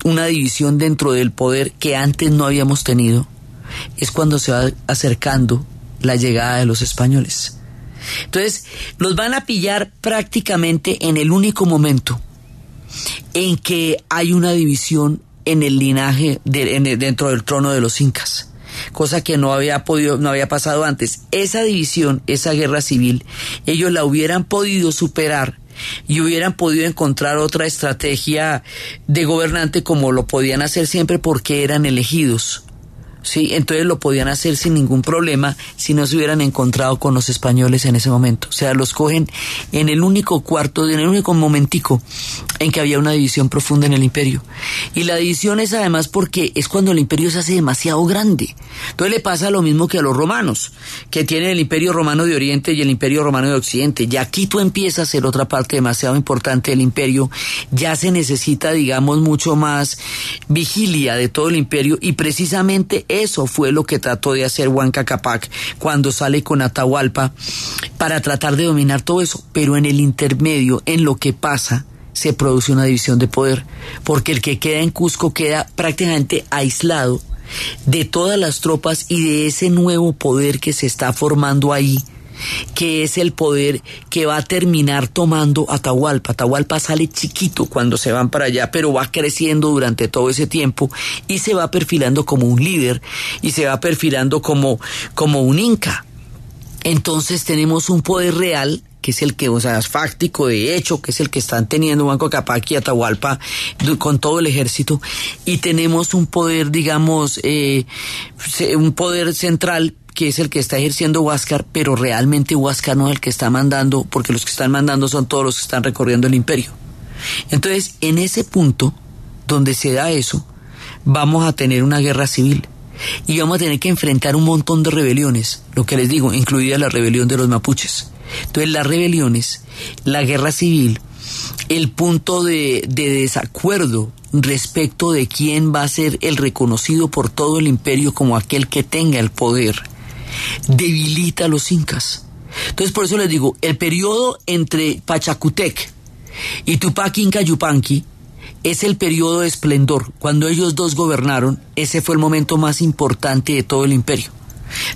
Speaker 20: una división dentro del poder que antes no habíamos tenido, es cuando se va acercando la llegada de los españoles. Entonces, los van a pillar prácticamente en el único momento en que hay una división en el linaje de, dentro del trono de los incas cosa que no había podido, no había pasado antes. Esa división, esa guerra civil, ellos la hubieran podido superar y hubieran podido encontrar otra estrategia de gobernante como lo podían hacer siempre porque eran elegidos. Sí, entonces lo podían hacer sin ningún problema si no se hubieran encontrado con los españoles en ese momento. O sea, los cogen en el único cuarto, en el único momentico en que había una división profunda en el imperio. Y la división es además porque es cuando el imperio se hace demasiado grande. Entonces le pasa lo mismo que a los romanos, que tienen el imperio romano de Oriente y el imperio romano de Occidente. Y aquí tú empiezas a ser otra parte demasiado importante del imperio. Ya se necesita, digamos, mucho más vigilia de todo el imperio y precisamente eso fue lo que trató de hacer Huanca Capac cuando sale con Atahualpa para tratar de dominar todo eso. Pero en el intermedio, en lo que pasa, se produce una división de poder, porque el que queda en Cusco queda prácticamente aislado de todas las tropas y de ese nuevo poder que se está formando ahí que es el poder que va a terminar tomando Atahualpa. Atahualpa sale chiquito cuando se van para allá, pero va creciendo durante todo ese tiempo y se va perfilando como un líder y se va perfilando como, como un inca. Entonces tenemos un poder real que es el que, o sea, es fáctico, de hecho, que es el que están teniendo Banco Capac y Atahualpa con todo el ejército, y tenemos un poder, digamos, eh, un poder central que es el que está ejerciendo Huáscar, pero realmente Huáscar no es el que está mandando, porque los que están mandando son todos los que están recorriendo el imperio. Entonces, en ese punto donde se da eso, vamos a tener una guerra civil y vamos a tener que enfrentar un montón de rebeliones, lo que les digo, incluida la rebelión de los mapuches. Entonces las rebeliones, la guerra civil, el punto de, de, desacuerdo respecto de quién va a ser el reconocido por todo el imperio como aquel que tenga el poder, debilita a los incas. Entonces por eso les digo, el periodo entre Pachacutec y Tupac Inca Yupanqui es el periodo de esplendor. Cuando ellos dos gobernaron, ese fue el momento más importante de todo el imperio.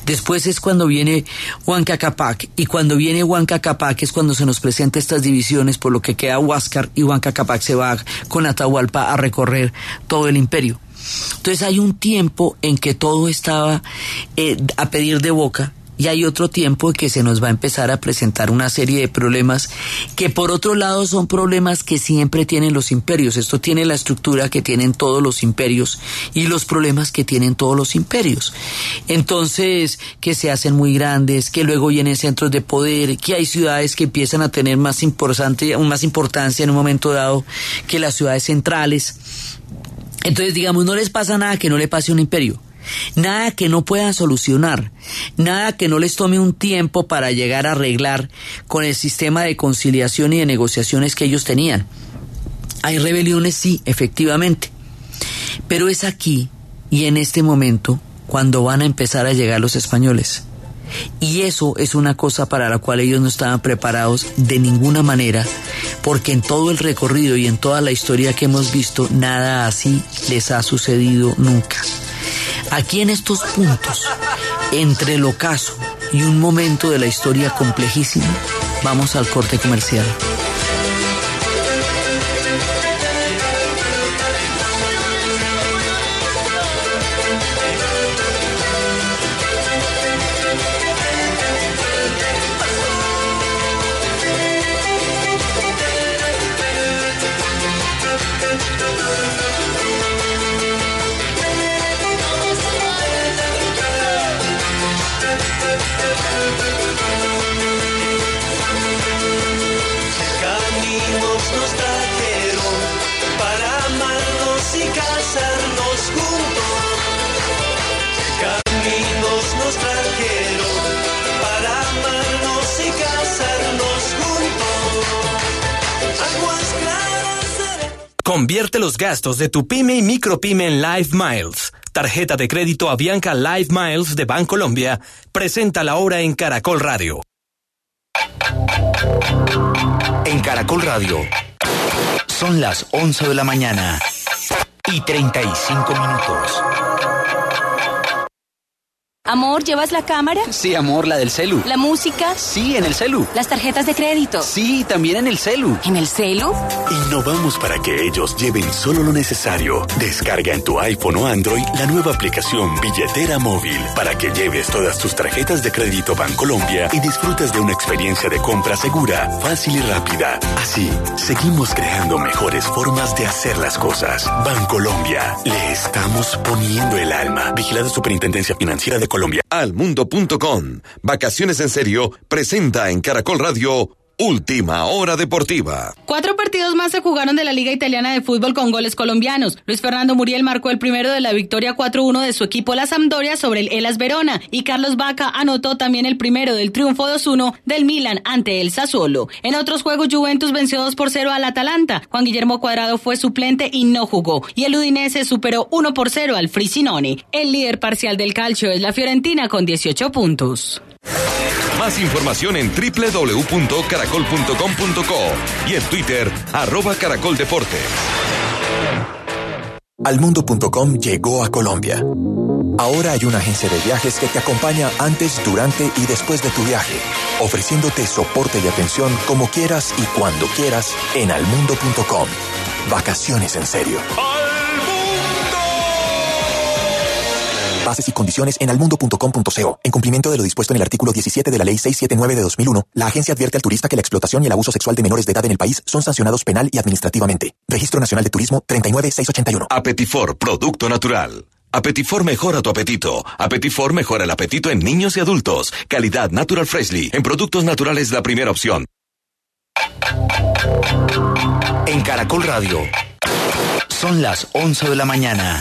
Speaker 20: Después es cuando viene Huanca Capac y cuando viene Huanca Capac es cuando se nos presenta estas divisiones por lo que queda Huáscar y Huanca Capac se va con Atahualpa a recorrer todo el imperio. Entonces hay un tiempo en que todo estaba eh, a pedir de boca y hay otro tiempo que se nos va a empezar a presentar una serie de problemas que por otro lado son problemas que siempre tienen los imperios. Esto tiene la estructura que tienen todos los imperios y los problemas que tienen todos los imperios. Entonces, que se hacen muy grandes, que luego vienen centros de poder, que hay ciudades que empiezan a tener más, importante, más importancia en un momento dado que las ciudades centrales. Entonces, digamos, no les pasa nada que no le pase a un imperio. Nada que no puedan solucionar, nada que no les tome un tiempo para llegar a arreglar con el sistema de conciliación y de negociaciones que ellos tenían. Hay rebeliones, sí, efectivamente, pero es aquí y en este momento cuando van a empezar a llegar los españoles. Y eso es una cosa para la cual ellos no estaban preparados de ninguna manera, porque en todo el recorrido y en toda la historia que hemos visto, nada así les ha sucedido nunca. Aquí en estos puntos, entre el ocaso y un momento de la historia complejísimo, vamos al corte comercial.
Speaker 21: Gastos de tu pyme y micropyme en Live Miles. Tarjeta de crédito Avianca Live Miles de Bancolombia. Presenta la hora en Caracol Radio.
Speaker 13: En Caracol Radio son las 11 de la mañana y 35 minutos.
Speaker 22: Amor, ¿llevas la cámara?
Speaker 23: Sí, amor, la del celu.
Speaker 22: ¿La música?
Speaker 23: Sí, en el celu.
Speaker 22: ¿Las tarjetas de crédito?
Speaker 23: Sí, también en el celu.
Speaker 22: ¿En el celu?
Speaker 24: Innovamos para que ellos lleven solo lo necesario. Descarga en tu iPhone o Android la nueva aplicación Billetera Móvil para que lleves todas tus tarjetas de crédito Bancolombia y disfrutes de una experiencia de compra segura, fácil y rápida. Así, seguimos creando mejores formas de hacer las cosas. Bancolombia, le estamos poniendo el alma. Vigilada Superintendencia Financiera de Colombia.
Speaker 25: Almundo.com. Vacaciones en serio presenta en Caracol Radio Última Hora Deportiva.
Speaker 26: Cuatro partidos más se jugaron de la Liga Italiana de Fútbol con goles colombianos. Luis Fernando Muriel marcó el primero de la victoria 4-1 de su equipo La Sampdoria sobre el Elas Verona y Carlos Vaca anotó también el primero del triunfo 2-1 del Milan ante el Sassuolo. En otros juegos Juventus venció 2 por 0 al Atalanta. Juan Guillermo Cuadrado fue suplente y no jugó. Y el Udinese superó 1 por 0 al Frisinone. El líder parcial del calcio es la Fiorentina con 18 puntos.
Speaker 25: Más información en www.caracol.com.co y en Twitter, arroba Caracol Deportes.
Speaker 27: Almundo.com llegó a Colombia. Ahora hay una agencia de viajes que te acompaña antes, durante y después de tu viaje, ofreciéndote soporte y atención como quieras y cuando quieras en almundo.com. Vacaciones en serio. Bases y condiciones en almundo.com.co. En cumplimiento de lo dispuesto en el artículo 17 de la Ley 679 de 2001, la agencia advierte al turista que la explotación y el abuso sexual de menores de edad en el país son sancionados penal y administrativamente. Registro Nacional de Turismo 39681.
Speaker 25: Apetifor, producto natural. Apetifor mejora tu apetito. Apetifor mejora el apetito en niños y adultos. Calidad Natural Freshly. En productos naturales la primera opción.
Speaker 13: En Caracol Radio son las 11 de la mañana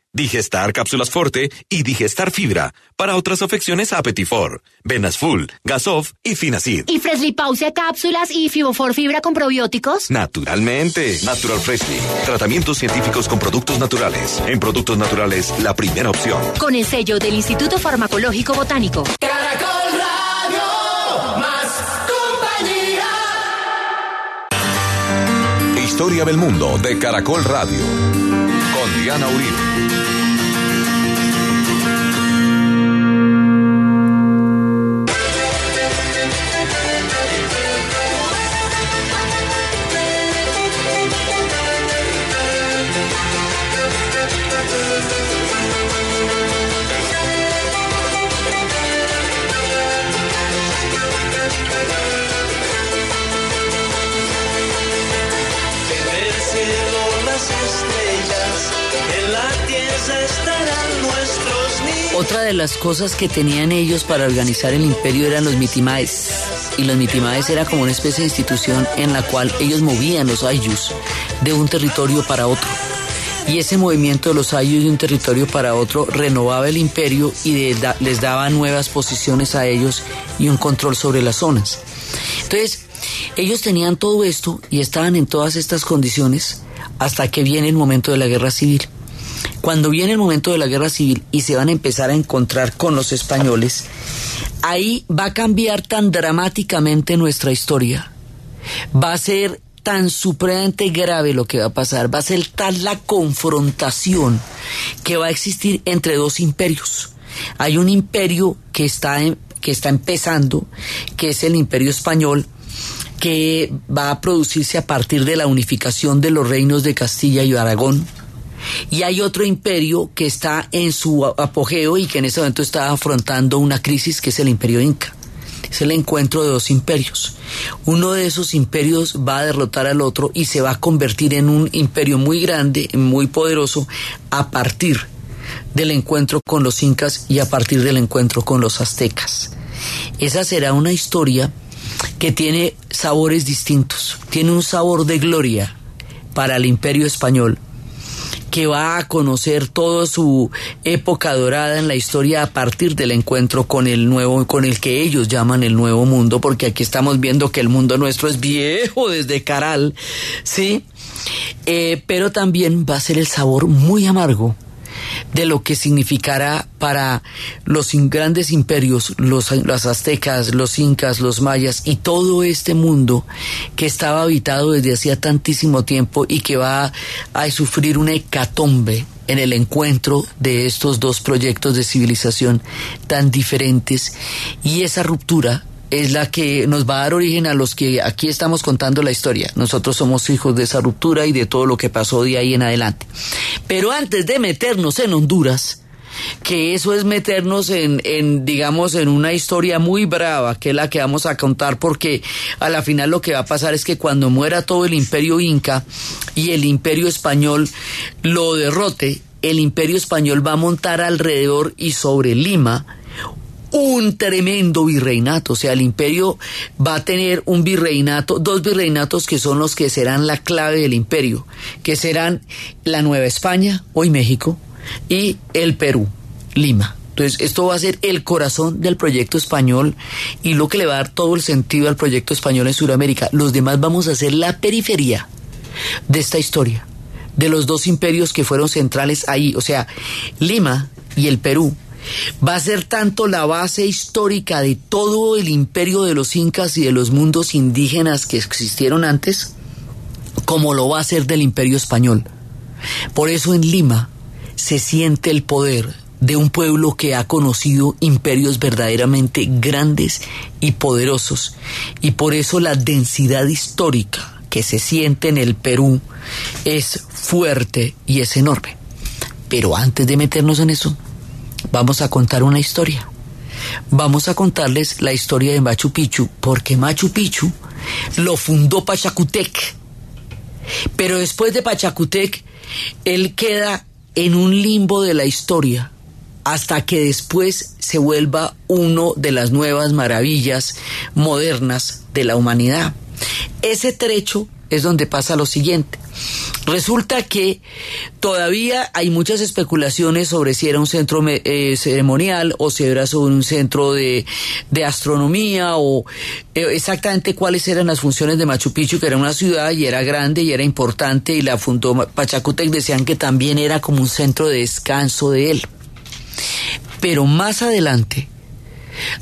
Speaker 25: Digestar Cápsulas Forte y Digestar Fibra. Para otras afecciones, Apetifor, Venas Full, Gasof y Finacid.
Speaker 28: ¿Y Freshly Pausia cápsulas y Fibofor Fibra con probióticos?
Speaker 25: Naturalmente. Natural Freshly. Tratamientos científicos con productos naturales. En productos naturales, la primera opción.
Speaker 28: Con el sello del Instituto Farmacológico Botánico.
Speaker 19: Caracol Radio, más compañía.
Speaker 25: Historia del mundo de Caracol Radio. Con Diana Uribe.
Speaker 20: Otra de las cosas que tenían ellos para organizar el imperio eran los mitimaes. Y los mitimaes era como una especie de institución en la cual ellos movían los ayllus de un territorio para otro. y ese movimiento de los ayos de un territorio para otro renovaba el imperio y les daba nuevas posiciones a ellos y un control sobre las zonas. Entonces, ellos tenían todo esto y estaban en todas estas condiciones hasta que viene el momento de la guerra civil. Cuando viene el momento de la guerra civil y se van a empezar a encontrar con los españoles, ahí va a cambiar tan dramáticamente nuestra historia. Va a ser tan supremamente grave lo que va a pasar, va a ser tal la confrontación que va a existir entre dos imperios. Hay un imperio que está, en- que está empezando, que es el imperio español, que va a producirse a partir de la unificación de los reinos de Castilla y Aragón. Y hay otro imperio que está en su apogeo y que en ese momento está afrontando una crisis que es el imperio inca. Es el encuentro de dos imperios. Uno de esos imperios va a derrotar al otro y se va a convertir en un imperio muy grande, muy poderoso, a partir del encuentro con los incas y a partir del encuentro con los aztecas. Esa será una historia que tiene sabores distintos. Tiene un sabor de gloria para el imperio español que va a conocer toda su época dorada en la historia a partir del encuentro con el nuevo, con el que ellos llaman el nuevo mundo, porque aquí estamos viendo que el mundo nuestro es viejo desde Caral, ¿sí? Eh, pero también va a ser el sabor muy amargo de lo que significará para los grandes imperios, los aztecas, los incas, los mayas y todo este mundo que estaba habitado desde hacía tantísimo tiempo y que va a sufrir una hecatombe en el encuentro de estos dos proyectos de civilización tan diferentes. Y esa ruptura es la que nos va a dar origen a los que aquí estamos contando la historia. Nosotros somos hijos de esa ruptura y de todo lo que pasó de ahí en adelante. Pero antes de meternos en Honduras, que eso es meternos en, en, digamos, en una historia muy brava, que es la que vamos a contar, porque a la final lo que va a pasar es que cuando muera todo el imperio inca y el imperio español lo derrote, el imperio español va a montar alrededor y sobre Lima un tremendo virreinato, o sea, el imperio va a tener un virreinato, dos virreinatos que son los que serán la clave del imperio, que serán la Nueva España, hoy México, y el Perú, Lima. Entonces, esto va a ser el corazón del proyecto español y lo que le va a dar todo el sentido al proyecto español en Sudamérica. Los demás vamos a ser la periferia de esta historia, de los dos imperios que fueron centrales ahí, o sea, Lima y el Perú va a ser tanto la base histórica de todo el imperio de los incas y de los mundos indígenas que existieron antes, como lo va a ser del imperio español. Por eso en Lima se siente el poder de un pueblo que ha conocido imperios verdaderamente grandes y poderosos, y por eso la densidad histórica que se siente en el Perú es fuerte y es enorme. Pero antes de meternos en eso, vamos a contar una historia. Vamos a contarles la historia de Machu Picchu, porque Machu Picchu lo fundó Pachacutec. Pero después de Pachacutec, él queda en un limbo de la historia hasta que después se vuelva uno de las nuevas maravillas modernas de la humanidad. Ese trecho es donde pasa lo siguiente. Resulta que todavía hay muchas especulaciones sobre si era un centro eh, ceremonial o si era sobre un centro de, de astronomía o eh, exactamente cuáles eran las funciones de Machu Picchu, que era una ciudad y era grande y era importante y la fundó Pachacutec, decían que también era como un centro de descanso de él. Pero más adelante,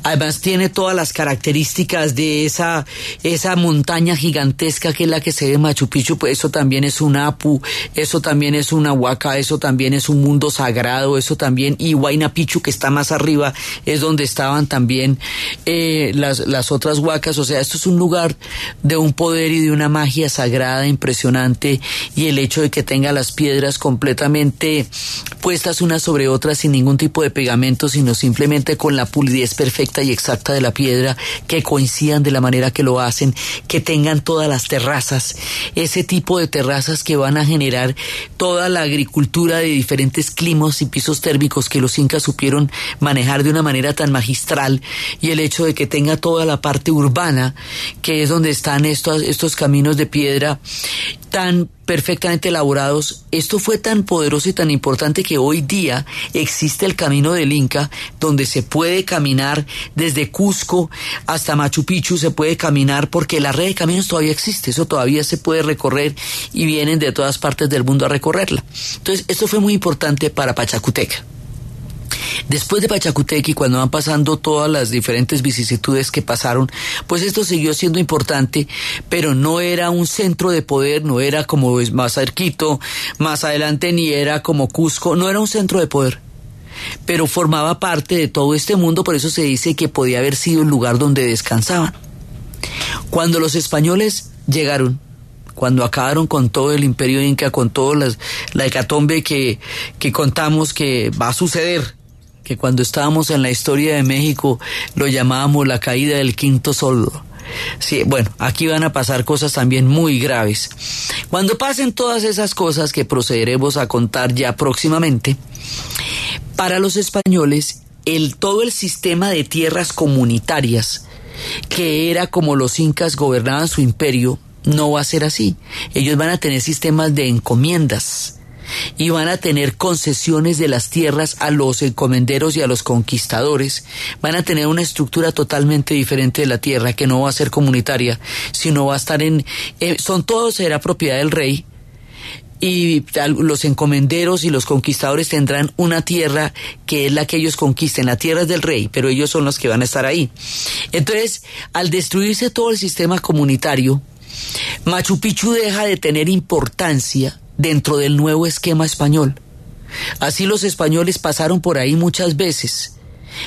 Speaker 20: Además tiene todas las características de esa, esa montaña gigantesca que es la que se ve en Machu Picchu, pues eso también es un Apu, eso también es una Huaca, eso también es un mundo sagrado, eso también, y Huayna Picchu que está más arriba es donde estaban también eh, las, las otras Huacas, o sea, esto es un lugar de un poder y de una magia sagrada impresionante y el hecho de que tenga las piedras completamente puestas unas sobre otras sin ningún tipo de pegamento, sino simplemente con la pulidez perfecta y exacta de la piedra, que coincidan de la manera que lo hacen, que tengan todas las terrazas, ese tipo de terrazas que van a generar toda la agricultura de diferentes climas y pisos térmicos que los incas supieron manejar de una manera tan magistral y el hecho de que tenga toda la parte urbana, que es donde están estos, estos caminos de piedra tan perfectamente elaborados. Esto fue tan poderoso y tan importante que hoy día existe el camino del Inca, donde se puede caminar desde Cusco hasta Machu Picchu, se puede caminar porque la red de caminos todavía existe, eso todavía se puede recorrer y vienen de todas partes del mundo a recorrerla. Entonces, esto fue muy importante para Pachacutec. Después de Pachacutequi, cuando van pasando todas las diferentes vicisitudes que pasaron, pues esto siguió siendo importante, pero no era un centro de poder, no era como más cerquito, más adelante ni era como Cusco, no era un centro de poder pero formaba parte de todo este mundo, por eso se dice que podía haber sido el lugar donde descansaban. Cuando los españoles llegaron, cuando acabaron con todo el imperio inca, con toda la hecatombe que, que contamos que va a suceder, que cuando estábamos en la historia de México lo llamábamos la caída del quinto soldo. Sí, bueno, aquí van a pasar cosas también muy graves. Cuando pasen todas esas cosas que procederemos a contar ya próximamente, para los españoles, el, todo el sistema de tierras comunitarias, que era como los incas gobernaban su imperio, no va a ser así. Ellos van a tener sistemas de encomiendas y van a tener concesiones de las tierras a los encomenderos y a los conquistadores. Van a tener una estructura totalmente diferente de la tierra que no va a ser comunitaria, sino va a estar en... Eh, son todos, será propiedad del rey, y los encomenderos y los conquistadores tendrán una tierra que es la que ellos conquisten, la tierra es del rey, pero ellos son los que van a estar ahí. Entonces, al destruirse todo el sistema comunitario, Machu Picchu deja de tener importancia dentro del nuevo esquema español. Así los españoles pasaron por ahí muchas veces,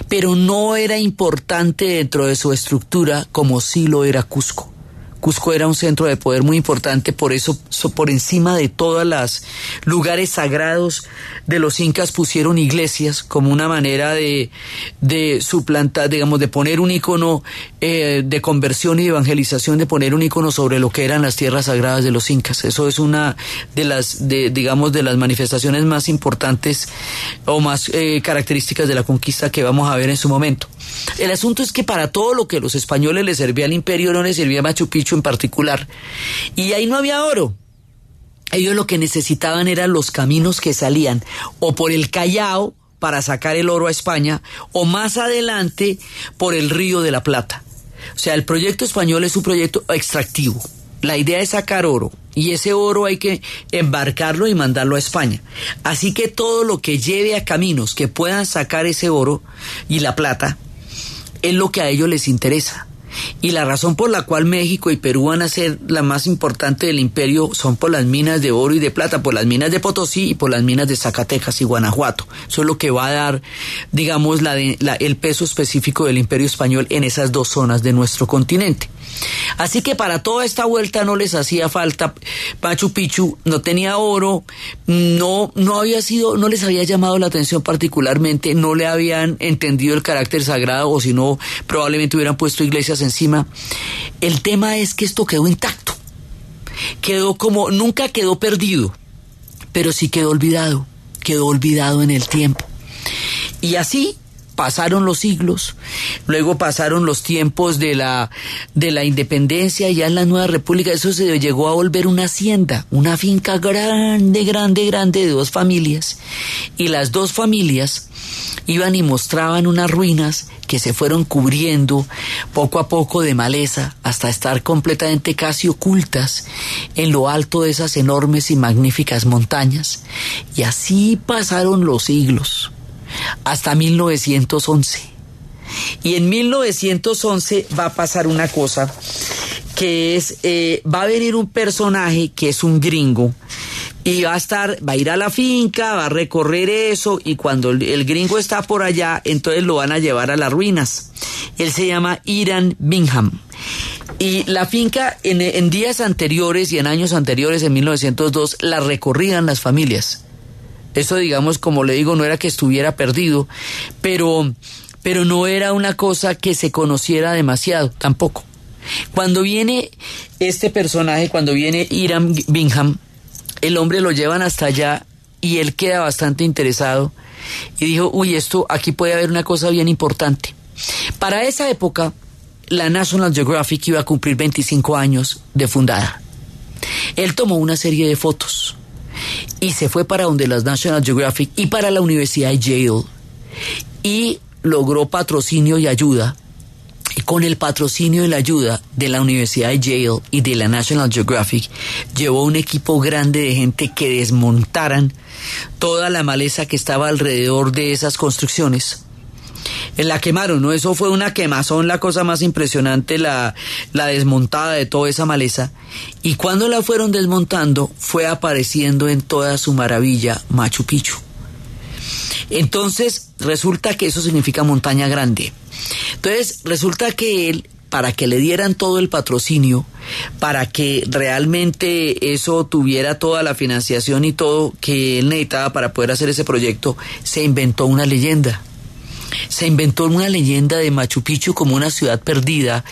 Speaker 20: pero no era importante dentro de su estructura como sí lo era Cusco. Cusco era un centro de poder muy importante, por eso por encima de todos los lugares sagrados de los incas pusieron iglesias como una manera de, de suplantar, digamos, de poner un icono eh, de conversión y evangelización, de poner un icono sobre lo que eran las tierras sagradas de los incas. Eso es una de las, de, digamos, de las manifestaciones más importantes o más eh, características de la conquista que vamos a ver en su momento. El asunto es que para todo lo que los españoles les servía al imperio no les servía Machu Picchu en particular. Y ahí no había oro. Ellos lo que necesitaban eran los caminos que salían o por el Callao para sacar el oro a España o más adelante por el río de la Plata. O sea, el proyecto español es un proyecto extractivo. La idea es sacar oro y ese oro hay que embarcarlo y mandarlo a España. Así que todo lo que lleve a caminos que puedan sacar ese oro y la plata es lo que a ellos les interesa. Y la razón por la cual México y Perú van a ser la más importante del imperio son por las minas de oro y de plata, por las minas de Potosí y por las minas de Zacatecas y Guanajuato. Eso es lo que va a dar, digamos, la, el peso específico del imperio español en esas dos zonas de nuestro continente. Así que para toda esta vuelta no les hacía falta Machu Picchu, no tenía oro, no, no había sido, no les había llamado la atención particularmente, no le habían entendido el carácter sagrado o si no, probablemente hubieran puesto iglesias encima. El tema es que esto quedó intacto. Quedó como, nunca quedó perdido, pero sí quedó olvidado, quedó olvidado en el tiempo. Y así pasaron los siglos, luego pasaron los tiempos de la, de la independencia, ya en la nueva república, eso se llegó a volver una hacienda, una finca grande, grande, grande de dos familias, y las dos familias iban y mostraban unas ruinas que se fueron cubriendo poco a poco de maleza hasta estar completamente casi ocultas en lo alto de esas enormes y magníficas montañas. Y así pasaron los siglos, hasta 1911. Y en 1911 va a pasar una cosa que es, eh, va a venir un personaje que es un gringo y va a estar, va a ir a la finca, va a recorrer eso y cuando el, gringo está por allá, entonces lo van a llevar a las ruinas. Él se llama Iran Bingham. Y la finca en, en días anteriores y en años anteriores, en 1902, la recorrían las familias. Eso, digamos, como le digo, no era que estuviera perdido, pero, pero no era una cosa que se conociera demasiado, tampoco. Cuando viene este personaje, cuando viene Iram Bingham, el hombre lo llevan hasta allá y él queda bastante interesado y dijo, uy, esto aquí puede haber una cosa bien importante. Para esa época, la National Geographic iba a cumplir 25 años de fundada. Él tomó una serie de fotos y se fue para donde las National Geographic y para la Universidad de Yale y logró patrocinio y ayuda. Y con el patrocinio y la ayuda de la Universidad de Yale y de la National Geographic, llevó un equipo grande de gente que desmontaran toda la maleza que estaba alrededor de esas construcciones. La quemaron, ¿no? Eso fue una quemazón, la cosa más impresionante, la, la desmontada de toda esa maleza. Y cuando la fueron desmontando, fue apareciendo en toda su maravilla Machu Picchu. Entonces, resulta que eso significa montaña grande. Entonces, resulta que él, para que le dieran todo el patrocinio, para que realmente eso tuviera toda la financiación y todo que él necesitaba para poder hacer ese proyecto, se inventó una leyenda se inventó una leyenda de Machu Picchu como una ciudad perdida,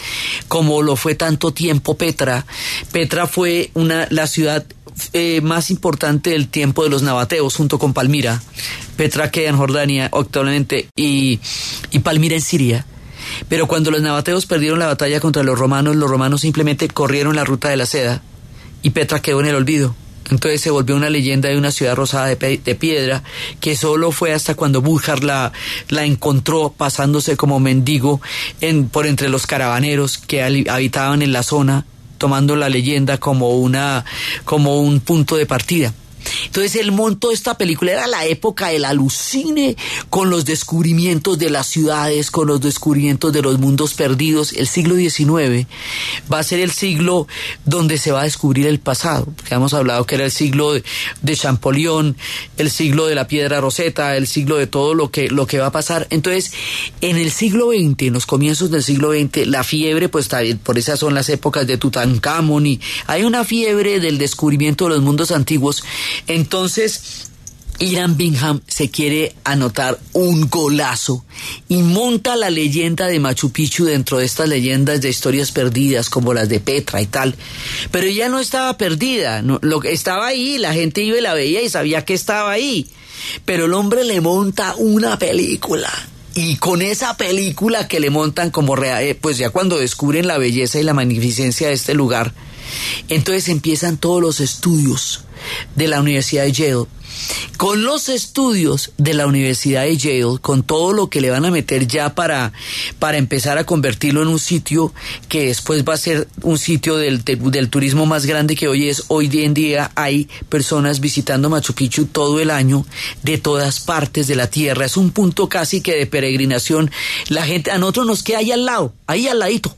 Speaker 20: como lo fue tanto tiempo Petra. Petra fue una, la ciudad eh, más importante del tiempo de los nabateos junto con Palmira. Petra queda en Jordania actualmente y, y Palmira en Siria. Pero cuando los nabateos perdieron la batalla contra los romanos, los romanos simplemente corrieron la ruta de la seda y Petra quedó en el olvido. Entonces se volvió una leyenda de una ciudad rosada de, piedra que solo fue hasta cuando Bújar la, la encontró pasándose como mendigo en, por entre los caravaneros que habitaban en la zona, tomando la leyenda como, una, como un punto de partida. Entonces el monto de esta película era la época del alucine con los descubrimientos de las ciudades, con los descubrimientos de los mundos perdidos. El siglo XIX va a ser el siglo donde se va a descubrir el pasado. Porque hemos hablado que era el siglo de, Champollion, el siglo de la piedra roseta, el siglo de todo lo que, lo que va a pasar. Entonces, en el siglo XX, en los comienzos del siglo XX, la fiebre, pues por esas son las épocas de Tutankamón y hay una fiebre del descubrimiento de los mundos antiguos entonces, Irán Bingham se quiere anotar un golazo y monta la leyenda de Machu Picchu dentro de estas leyendas de historias perdidas como las de Petra y tal. Pero ella no estaba perdida, lo que estaba ahí, la gente iba y la veía y sabía que estaba ahí. Pero el hombre le monta una película. Y con esa película que le montan como eh, pues ya cuando descubren la belleza y la magnificencia de este lugar, entonces empiezan todos los estudios de la Universidad de Yale. Con los estudios de la Universidad de Yale, con todo lo que le van a meter ya para, para empezar a convertirlo en un sitio que después va a ser un sitio del, del turismo más grande que hoy es, hoy en día hay personas visitando Machu Picchu todo el año de todas partes de la tierra. Es un punto casi que de peregrinación. La gente, a nosotros nos queda ahí al lado, ahí al ladito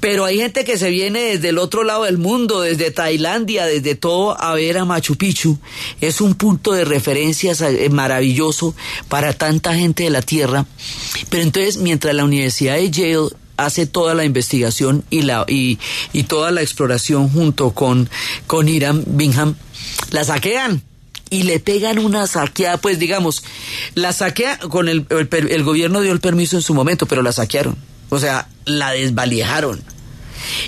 Speaker 20: pero hay gente que se viene desde el otro lado del mundo, desde Tailandia, desde todo, a ver a Machu Picchu. Es un punto de referencia eh, maravilloso para tanta gente de la Tierra. Pero entonces, mientras la Universidad de Yale hace toda la investigación y, la, y, toda la exploración junto con, con Irán Bingham, la saquean y le pegan una saqueada, pues digamos, la saquea con el, el gobierno dio el permiso en su momento, pero la saquearon. O sea, la desvalijaron.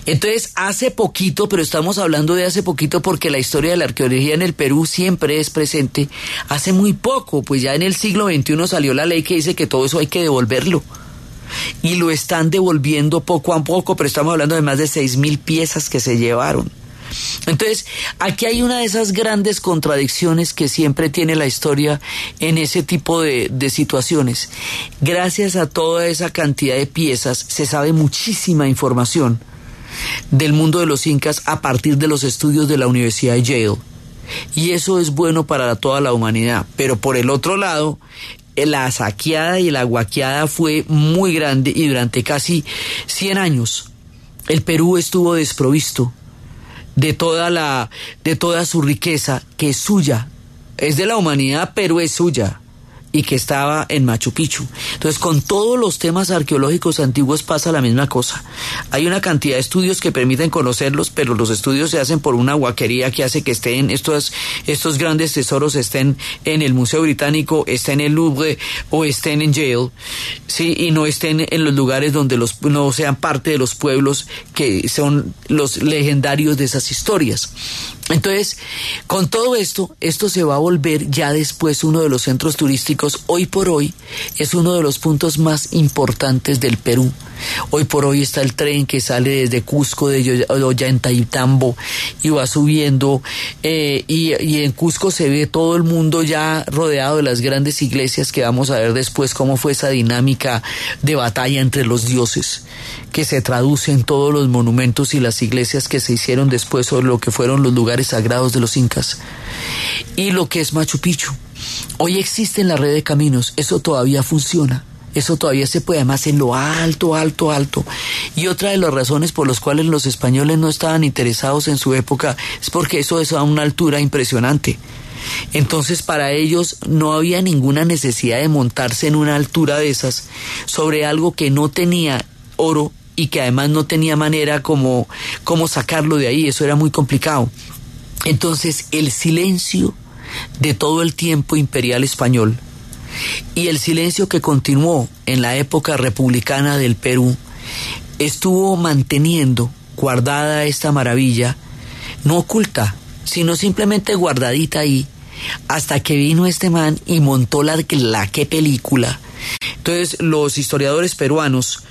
Speaker 20: Entonces, hace poquito, pero estamos hablando de hace poquito porque la historia de la arqueología en el Perú siempre es presente. Hace muy poco, pues ya en el siglo XXI salió la ley que dice que todo eso hay que devolverlo. Y lo están devolviendo poco a poco, pero estamos hablando de más de seis mil piezas que se llevaron. Entonces, aquí hay una de esas grandes contradicciones que siempre tiene la historia en ese tipo de, situaciones. Gracias a toda esa cantidad de piezas se sabe muchísima información del mundo de los incas a partir de los estudios de la Universidad de Yale. Y eso es bueno para toda la humanidad. Pero por el otro lado, la saqueada y la guaqueada fue muy grande y durante casi 100 años el Perú estuvo desprovisto de toda la de toda su riqueza que es suya, es de la humanidad, pero es suya y que estaba en Machu Picchu. Entonces, con todos los temas arqueológicos antiguos pasa la misma cosa. Hay una cantidad de estudios que permiten conocerlos, pero los estudios se hacen por una guaquería que hace que estén estos, estos grandes tesoros estén en el Museo Británico, estén en el Louvre o estén en Yale, sí, y no estén en los lugares donde los no sean parte de los pueblos que son los legendarios de esas historias. Entonces, con todo esto, esto se va a volver ya después uno de los centros turísticos. Hoy por hoy es uno de los puntos más importantes del Perú Hoy por hoy está el tren que sale desde Cusco, de Ollantaytambo y va subiendo. eh, y, y en Cusco se ve todo el mundo ya rodeado de las grandes iglesias que vamos a ver después cómo fue esa dinámica de batalla entre los dioses que se traduce en todos los monumentos y las iglesias que se hicieron después sobre lo que fueron los lugares sagrados de los incas. Y lo que es Machu Picchu. Hoy existe en la red de caminos, eso todavía funciona. Eso todavía se puede, además en lo alto, alto, alto. Y otra de las razones por las cuales los españoles no estaban interesados en su época es porque eso es a una altura impresionante. Entonces para ellos no había ninguna necesidad de montarse en una altura de esas sobre algo que no tenía oro y que además no tenía manera como, como sacarlo de ahí. Eso era muy complicado. Entonces el silencio de todo el tiempo imperial español y el silencio que continuó en la época republicana del Perú estuvo manteniendo guardada esta maravilla, no oculta, sino simplemente guardadita ahí, hasta que vino este man y montó la, la que película. Entonces los historiadores peruanos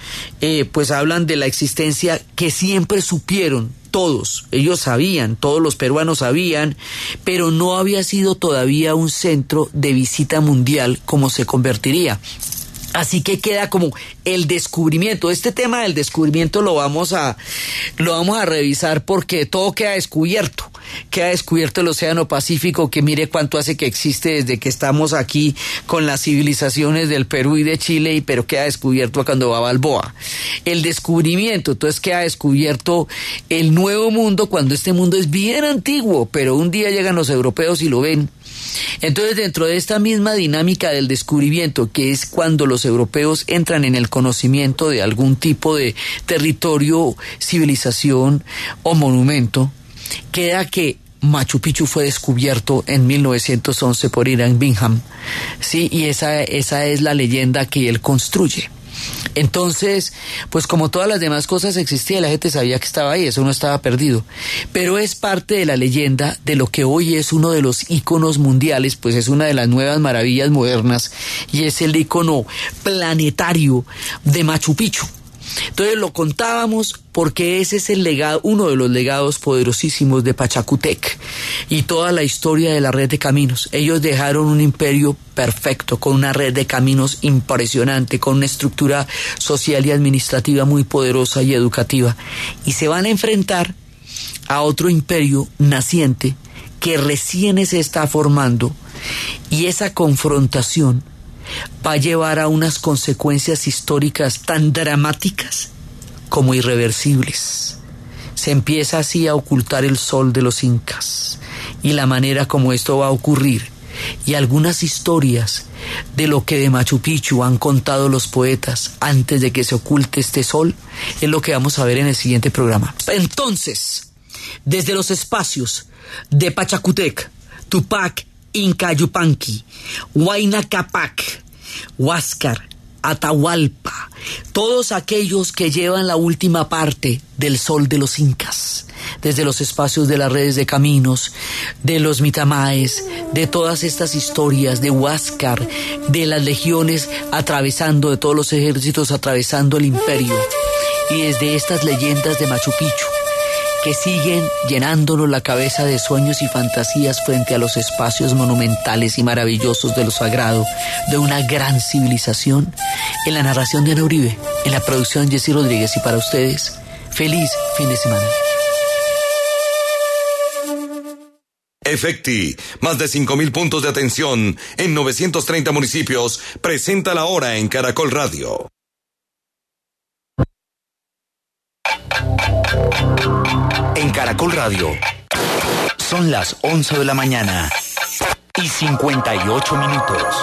Speaker 20: eh, pues hablan de la existencia que siempre supieron todos, ellos sabían, todos los peruanos sabían, pero no había sido todavía un centro de visita mundial como se convertiría. Así que queda como el descubrimiento. Este tema del descubrimiento lo vamos a lo vamos a revisar porque todo queda descubierto. Queda descubierto el Océano Pacífico, que mire cuánto hace que existe desde que estamos aquí con las civilizaciones del Perú y de Chile, y pero queda descubierto cuando va Balboa. El descubrimiento, entonces queda descubierto el nuevo mundo cuando este mundo es bien antiguo, pero un día llegan los europeos y lo ven. Entonces, dentro de esta misma dinámica del descubrimiento, que es cuando los europeos entran en el conocimiento de algún tipo de territorio, civilización o monumento, queda que Machu Picchu fue descubierto en 1911 por Irán Bingham, sí, y esa, esa es la leyenda que él construye. Entonces, pues como todas las demás cosas existía, la gente sabía que estaba ahí, eso no estaba perdido. Pero es parte de la leyenda de lo que hoy es uno de los íconos mundiales, pues es una de las nuevas maravillas modernas y es el ícono planetario de Machu Picchu. Entonces lo contábamos porque ese es el legado, uno de los legados poderosísimos de Pachacutec y toda la historia de la red de caminos. Ellos dejaron un imperio perfecto, con una red de caminos impresionante, con una estructura social y administrativa muy poderosa y educativa. Y se van a enfrentar a otro imperio naciente que recién se está formando y esa confrontación va a llevar a unas consecuencias históricas tan dramáticas como irreversibles. Se empieza así a ocultar el sol de los incas y la manera como esto va a ocurrir y algunas historias de lo que de Machu Picchu han contado los poetas antes de que se oculte este sol es lo que vamos a ver en el siguiente programa. Entonces, desde los espacios de Pachacutec, Tupac, Inca Yupanqui, Huayna Capac, Huáscar, Atahualpa, todos aquellos que llevan la última parte del sol de los incas, desde los espacios de las redes de caminos, de los mitamaes, de todas estas historias de Huáscar, de las legiones atravesando, de todos los ejércitos atravesando el imperio, y desde estas leyendas de Machu Picchu, que siguen llenándonos la cabeza de sueños y fantasías frente a los espacios monumentales y maravillosos de lo sagrado de una gran civilización. En la narración de Ana Uribe, en la producción Jessy Rodríguez y para ustedes, feliz fin de semana.
Speaker 25: Efecti, más de 5.000 puntos de atención en 930 municipios, presenta la hora en Caracol Radio.
Speaker 13: En Caracol Radio son las 11 de la mañana y 58 minutos.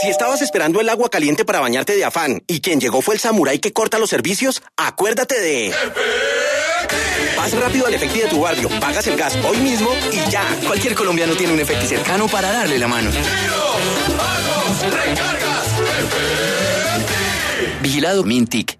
Speaker 29: Si estabas esperando el agua caliente para bañarte de afán y quien llegó fue el samurái que corta los servicios, acuérdate de... Vas rápido al Efecti de tu barrio, pagas el gas hoy mismo y ya. Cualquier colombiano tiene un Efecti cercano para darle la mano.
Speaker 13: Vigilado Mintic.